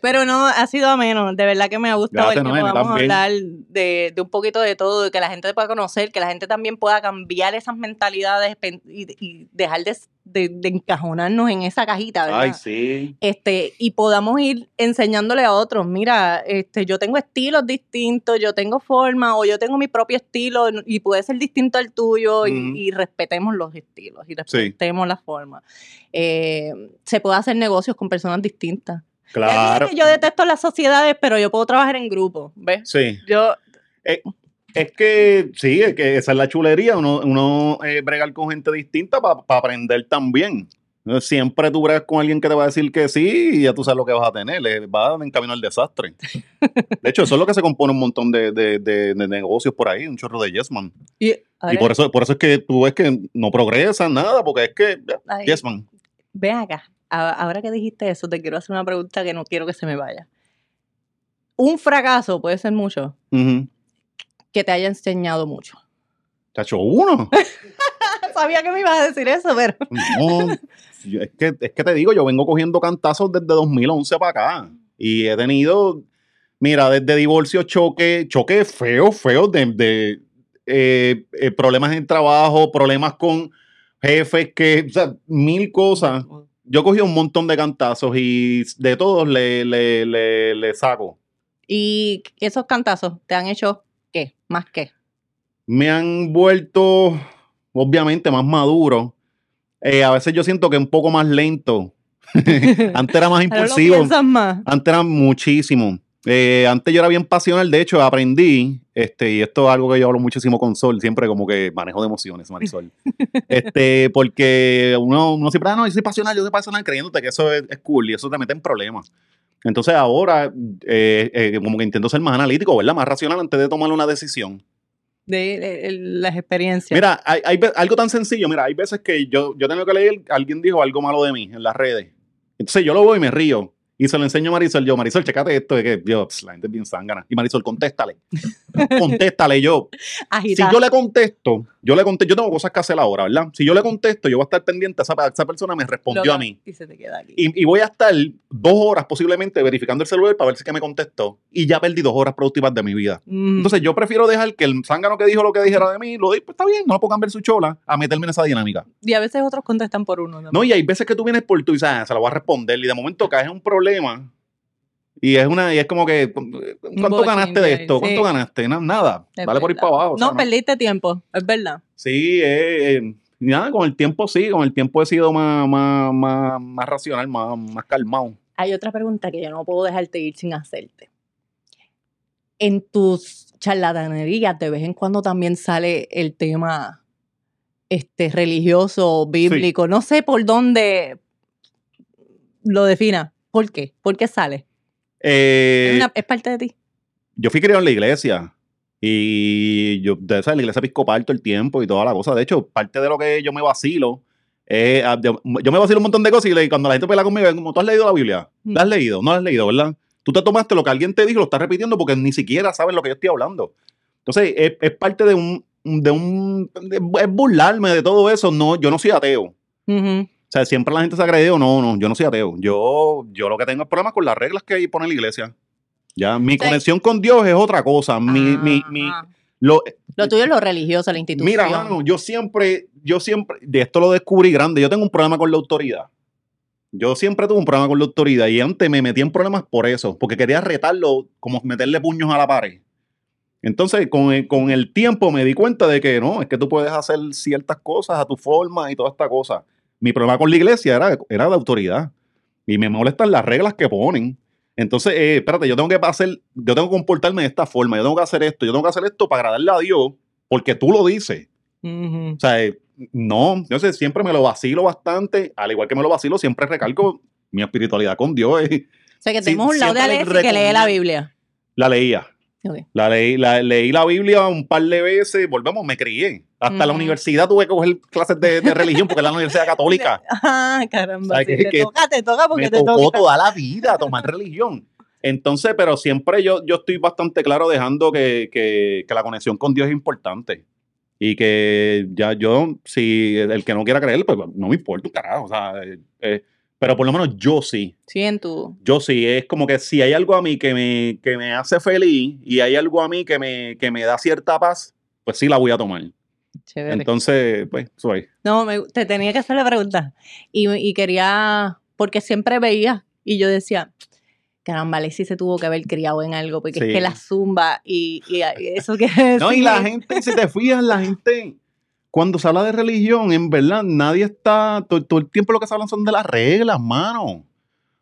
Pero no, ha sido ameno. De verdad que me ha gustado Gracias, el que podamos hablar de, de un poquito de todo, de que la gente pueda conocer, que la gente también pueda cambiar esas mentalidades y, y dejar de, de- de encajonarnos en esa cajita, ¿verdad? Ay, sí. Este, y podamos ir enseñándole a otros, mira, este, yo tengo estilos distintos, yo tengo forma, o yo tengo mi propio estilo y puede ser distinto al tuyo, y- Ujú. y, respetemos los estilos y respetemos la forma. Eh, se puede hacer negocios con personas distintas. Claro. que yo detesto las sociedades, pero yo puedo trabajar en grupo, ¿ves? Sí. Yo, Es que sí, es que esa es la chulería, uno, uno eh, bregar con gente distinta para aprender también. Siempre tú bregas con alguien que te va a decir que sí y ya tú sabes lo que vas a tener, le va en camino al desastre. <laughs> De hecho, eso es lo que se compone un montón de, de- de- de negocios por ahí, un chorro de yes man. y, Y por eso, por eso es que tú ves que no progresan nada, porque es que ya, Ay. yes man. ve acá, ahora que dijiste eso, te quiero hacer una pregunta que no quiero que se me vaya. Un fracaso puede ser mucho, que te haya enseñado mucho. Chacho, uno. <laughs> Sabía que me ibas a decir eso, pero... <laughs> No, yo- es, que, es que te digo, yo vengo cogiendo cantazos desde 2011 para acá. Y he tenido, mira, desde divorcio, choque, choque feo, feo, de, de- eh, eh, problemas en trabajo, problemas con jefes, que, o sea, mil cosas. Yo cogí un montón de cantazos y de todos le, le, le, le saco. ¿Y esos cantazos te han hecho qué? ¿Más qué? Me han vuelto, obviamente, más maduro. Eh, a veces yo siento que un poco más lento. <laughs> Antes era más <laughs> impulsivo. más. Antes era muchísimo. Eh, antes yo era bien pasional, de hecho aprendí, este, y esto es algo que yo hablo muchísimo con Sol, siempre como que manejo de emociones, Marisol. <laughs> este, porque uno, uno siempre, ah, no, yo soy pasional, yo soy pasional, creyéndote que eso es, es cool y eso te mete en problemas. Entonces ahora, eh, eh, como que intento ser más analítico, ¿verdad? Más racional antes de tomar una decisión. De, de- de las experiencias. Mira, hay, hay algo tan sencillo, mira, hay veces que yo, yo tengo que leer, alguien dijo algo malo de mí en las redes. Entonces yo lo voy y me río. Y se lo enseño a Marisol. Yo, Marisol, checate esto. De que, Dios, pss, la gente es bien zángana. Y Marisol, contéstale. contéstale yo. <laughs> Si Agitar. yo le contesto, yo le contesto, yo tengo cosas que hacer ahora, ¿verdad? Si yo le contesto, yo voy a estar pendiente, esa, esa persona me respondió Loca, a mí. Y se te queda aquí. Y, y voy a estar dos horas posiblemente verificando el celular para ver si que me contestó. Y ya perdí dos horas productivas de mi vida. Mm. Entonces yo prefiero dejar que el zángano que dijo lo que dijera de mí, lo diga, pues está bien, no lo puedo cambiar su chola, a meterme en esa dinámica. y a veces otros contestan por uno. No, y hay veces que tú vienes por tú y dices, ah, se la voy a responder, y de momento caes en un problema. Y es una, y es como que, ¿cuánto ganaste de esto? ¿Cuánto sí. ganaste? Na- nada. Es Dale por ir para abajo. o sea, no, perdiste tiempo, es verdad. Sí, eh, eh, nada, con el tiempo sí, con el tiempo he sido más, más, más, más racional, más, más calmado. Hay otra pregunta que yo no puedo dejarte ir sin hacerte. En tus charlatanerías, de vez en cuando también sale el tema este, religioso, bíblico. No sé por dónde lo defina. ¿Por qué? ¿Por qué sale? Eh, ¿Es, una- es parte de ti? yo fui criado en la iglesia y yo, de esa, en la iglesia episcopal todo el tiempo y toda la cosa. De hecho, parte de lo que yo me vacilo, eh, ah, yo, yo me vacilo un montón de cosas y cuando la gente pelea conmigo, como, ¿tú has leído la Biblia? ¿La has leído? No la has leído, ¿verdad? Tú te tomaste lo que alguien te dijo y lo estás repitiendo porque ni siquiera sabes lo que yo estoy hablando. Entonces, es, es parte de un, de un, de- es burlarme de todo eso. No, yo no soy ateo. Ujú. O sea, siempre la gente se ha creído, no, no, yo no soy ateo. Yo, yo lo que tengo es problemas con las reglas que ahí pone la iglesia. Ya, mi Sí. conexión con Dios es otra cosa. Mi, mi, mi, Ajá. lo, Lo tuyo es lo religioso, la institución. mira, mano, yo siempre, yo siempre, de esto lo descubrí grande, yo tengo un problema con la autoridad. Yo siempre tuve un problema con la autoridad y antes me metí en problemas por eso, porque quería retarlo, como meterle puños a la pared. Entonces, con el, con el tiempo me di cuenta de que no, es que tú puedes hacer ciertas cosas a tu forma y toda esta cosa. Mi problema con la iglesia era, era de autoridad. Y me molestan las reglas que ponen. Entonces, eh, espérate, yo tengo que hacer, yo tengo que comportarme de esta forma, yo tengo que hacer esto, yo tengo que hacer esto para agradarle a Dios, porque tú lo dices. O sea, eh, no, yo sé, siempre me lo vacilo bastante, al igual que me lo vacilo, siempre recalco mi espiritualidad con Dios. eh, O sea, que Sí, tenemos un lado de Alexis que lee la Biblia. la leía. Ok. La leí, la, leí la Biblia un par de veces, volvemos, me crié. Hasta la Ujú. universidad tuve que coger clases de, de religión porque era la universidad católica. <laughs> Ah, caramba. O sea, sí, que- te toca, te toca porque me te tocó toca. toda la vida tomar religión. Entonces, pero siempre yo, yo estoy bastante claro dejando que, que- que la conexión con Dios es importante. Y que ya yo, si el que no quiera creer, pues no me importa un carajo. O sea, eh, eh, pero por lo menos yo sí. Sí, en tu. Yo sí, es como que si hay algo a mí que me, que me hace feliz y hay algo a mí que me, que me da cierta paz, pues sí la voy a tomar. Chévere. Entonces, pues, soy. No, me- te tenía que hacer la pregunta. Y, y quería, porque siempre veía, y yo decía, caramba, Alexis se tuvo que haber criado en algo, porque es Sí. que la zumba y, y eso que <laughs> No, y la gente, si te fijas, la gente, cuando se habla de religión, en verdad, nadie está, todo, todo el tiempo lo que se hablan son de las reglas, mano. O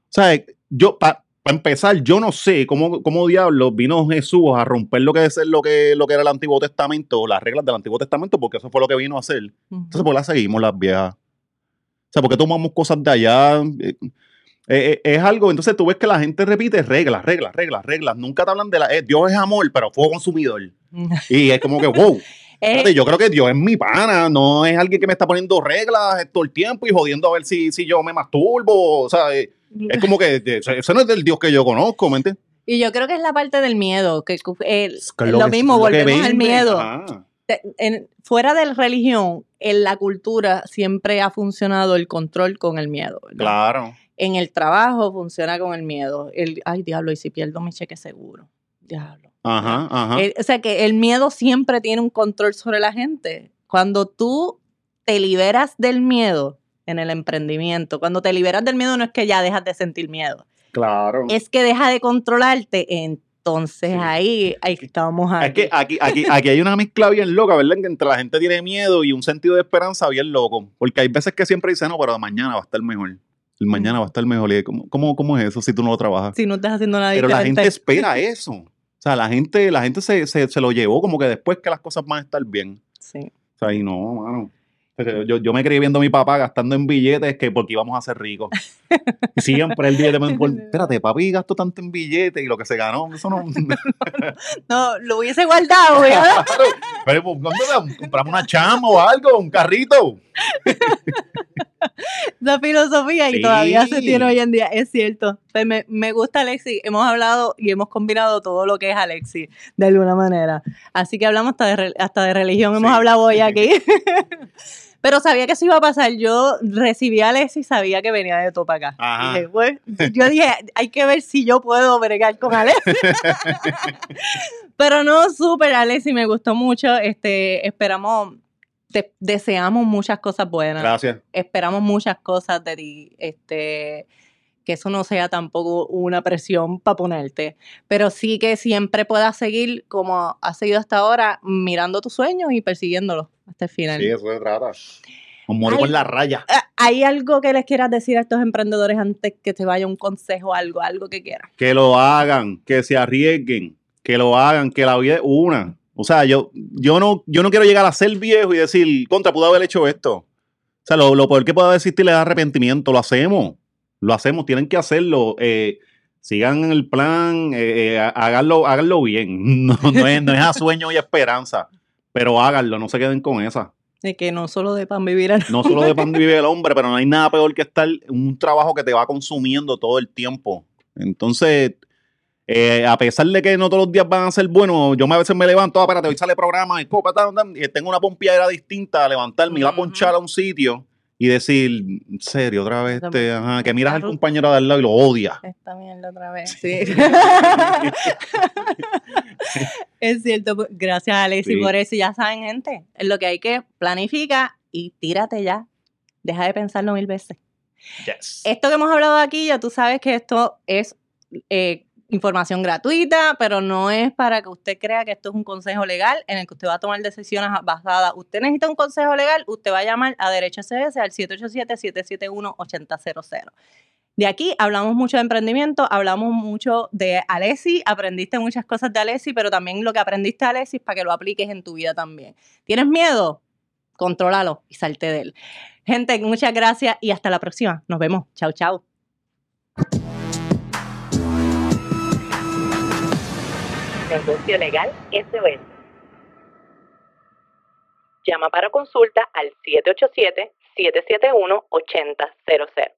sea, yo, para empezar, yo no sé cómo, cómo diablos vino Jesús a romper lo que es lo que, lo que era el Antiguo Testamento, las reglas del Antiguo Testamento, porque eso fue lo que vino a hacer. Entonces, ¿por qué las seguimos las viejas? O sea, ¿por qué tomamos cosas de allá? Eh, eh, eh, es algo, entonces tú ves que la gente repite reglas, reglas, reglas, reglas. Nunca te hablan de la. eh, Dios es amor, pero fuego consumidor. Y es como que, wow. <laughs> Eh, espérate, yo creo que Dios es mi pana, no es alguien que me está poniendo reglas todo el tiempo y jodiendo a ver si, si yo me masturbo. O sea, eh, es como que eh, ese no es del Dios que yo conozco, ¿me entiendes? y yo creo que es la parte del miedo, que es lo, que- mismo, lo volvemos al miedo. en- fuera de la religión, en la cultura siempre ha funcionado el control con el miedo. ¿verdad? Claro. En el trabajo funciona con el miedo. El, ay, diablo, y si pierdo mi cheque seguro. Diablo. Ajá, ajá. El- o sea que el miedo siempre tiene un control sobre la gente. Cuando tú te liberas del miedo en el emprendimiento, cuando te liberas del miedo no es que ya dejas de sentir miedo, claro. es que deja de controlarte. Entonces Sí. ahí, ahí estamos Es que aquí, aquí, aquí <laughs> hay una mezcla bien loca, ¿verdad? Que entre la gente tiene miedo y un sentido de esperanza bien loco. Porque hay veces que siempre dicen, no, pero mañana va a estar mejor. El mañana va a estar mejor. Y como, ¿cómo, ¿Cómo es eso si tú no lo trabajas? Si no estás haciendo nada pero la gente espera <laughs> eso. O sea, la gente, la gente se, se, se lo llevó como que después que las cosas van a estar bien. Sí. O sea, y no, mano. Yo, yo me creí viendo a mi papá gastando en billetes que porque íbamos a ser ricos. Y siempre el billete me <laughs> espérate, papi gastó tanto en billetes y lo que se ganó, eso no. <laughs> No, lo hubiese guardado, ¿verdad? <laughs> Pero, ¿dónde? compramos una chama o algo, un carrito. <laughs> Esa filosofía y Sí. todavía se tiene hoy en día, es cierto. Pero me, me gusta Alexi, hemos hablado y hemos combinado todo lo que es Alexi, de alguna manera. Así que hablamos hasta de, hasta de religión, hemos Sí. hablado hoy aquí. <laughs> <laughs> Pero sabía que eso iba a pasar. Yo recibí a Alexi y sabía que venía de todo para acá. Dije, pues, yo dije, hay que ver si yo puedo bregar con Alexi. Pero no, súper, Alexi, me gustó mucho. Este, esperamos, te deseamos muchas cosas buenas Gracias. esperamos muchas cosas de ti, este, que eso no sea tampoco una presión para ponerte, pero sí que siempre puedas seguir como has seguido hasta ahora, mirando tus sueños y persiguiéndolos hasta el final. Sí, eso se trata. Ay. con la raya. Ah, ¿Hay algo que les quieras decir a estos emprendedores antes que te vaya un consejo, algo, algo que quieras? Que lo hagan, que se arriesguen, que lo hagan, que la vida es una. O sea, yo, yo, no, yo no quiero llegar a ser viejo y decir, contra, pude haber hecho esto. O sea, lo, lo peor que puede existir es arrepentimiento. Lo hacemos. Lo hacemos, tienen que hacerlo. Eh, sigan el plan, eh, eh, háganlo, háganlo bien. <laughs> No, no es, no es a sueño y esperanza, pero háganlo, no se queden con esa. De que no solo de pan vivir el No solo de pan vive el hombre, pero no hay nada peor que estar en un trabajo que te va consumiendo todo el tiempo. Entonces, eh, a pesar de que no todos los días van a ser buenos, yo a veces me levanto, ah, espérate, hoy sale programa y, copa, tan, tan, y tengo una pompiadera distinta a levantarme, ir a Ujú. ponchar a un sitio y decir, en serio, otra vez, este, ajá, que miras al compañero de al lado y lo odias. Esta mierda otra vez. Sí. <laughs> es cierto. pues, Gracias, Alexi, Sí. por eso. Y Ya saben, gente, es lo que hay que planifica y tírate ya. Deja de pensarlo mil veces. Yes. Esto que hemos hablado aquí, ya tú sabes que esto es eh, información gratuita, pero no es para que usted crea que esto es un consejo legal en el que usted va a tomar decisiones basadas. Usted necesita un consejo legal, usted va a llamar a Derecho CS al 787-771-8000. De aquí hablamos mucho de emprendimiento, hablamos mucho de Alessi, aprendiste muchas cosas de Alessi, pero también lo que aprendiste de Alessi es para que lo apliques en tu vida también. ¿Tienes miedo? Contrólalo y salte de él. Gente, muchas gracias y hasta la próxima. Nos vemos. Chao, chao. Negocio Legal SOS. Llama para consulta al 787-771-8000.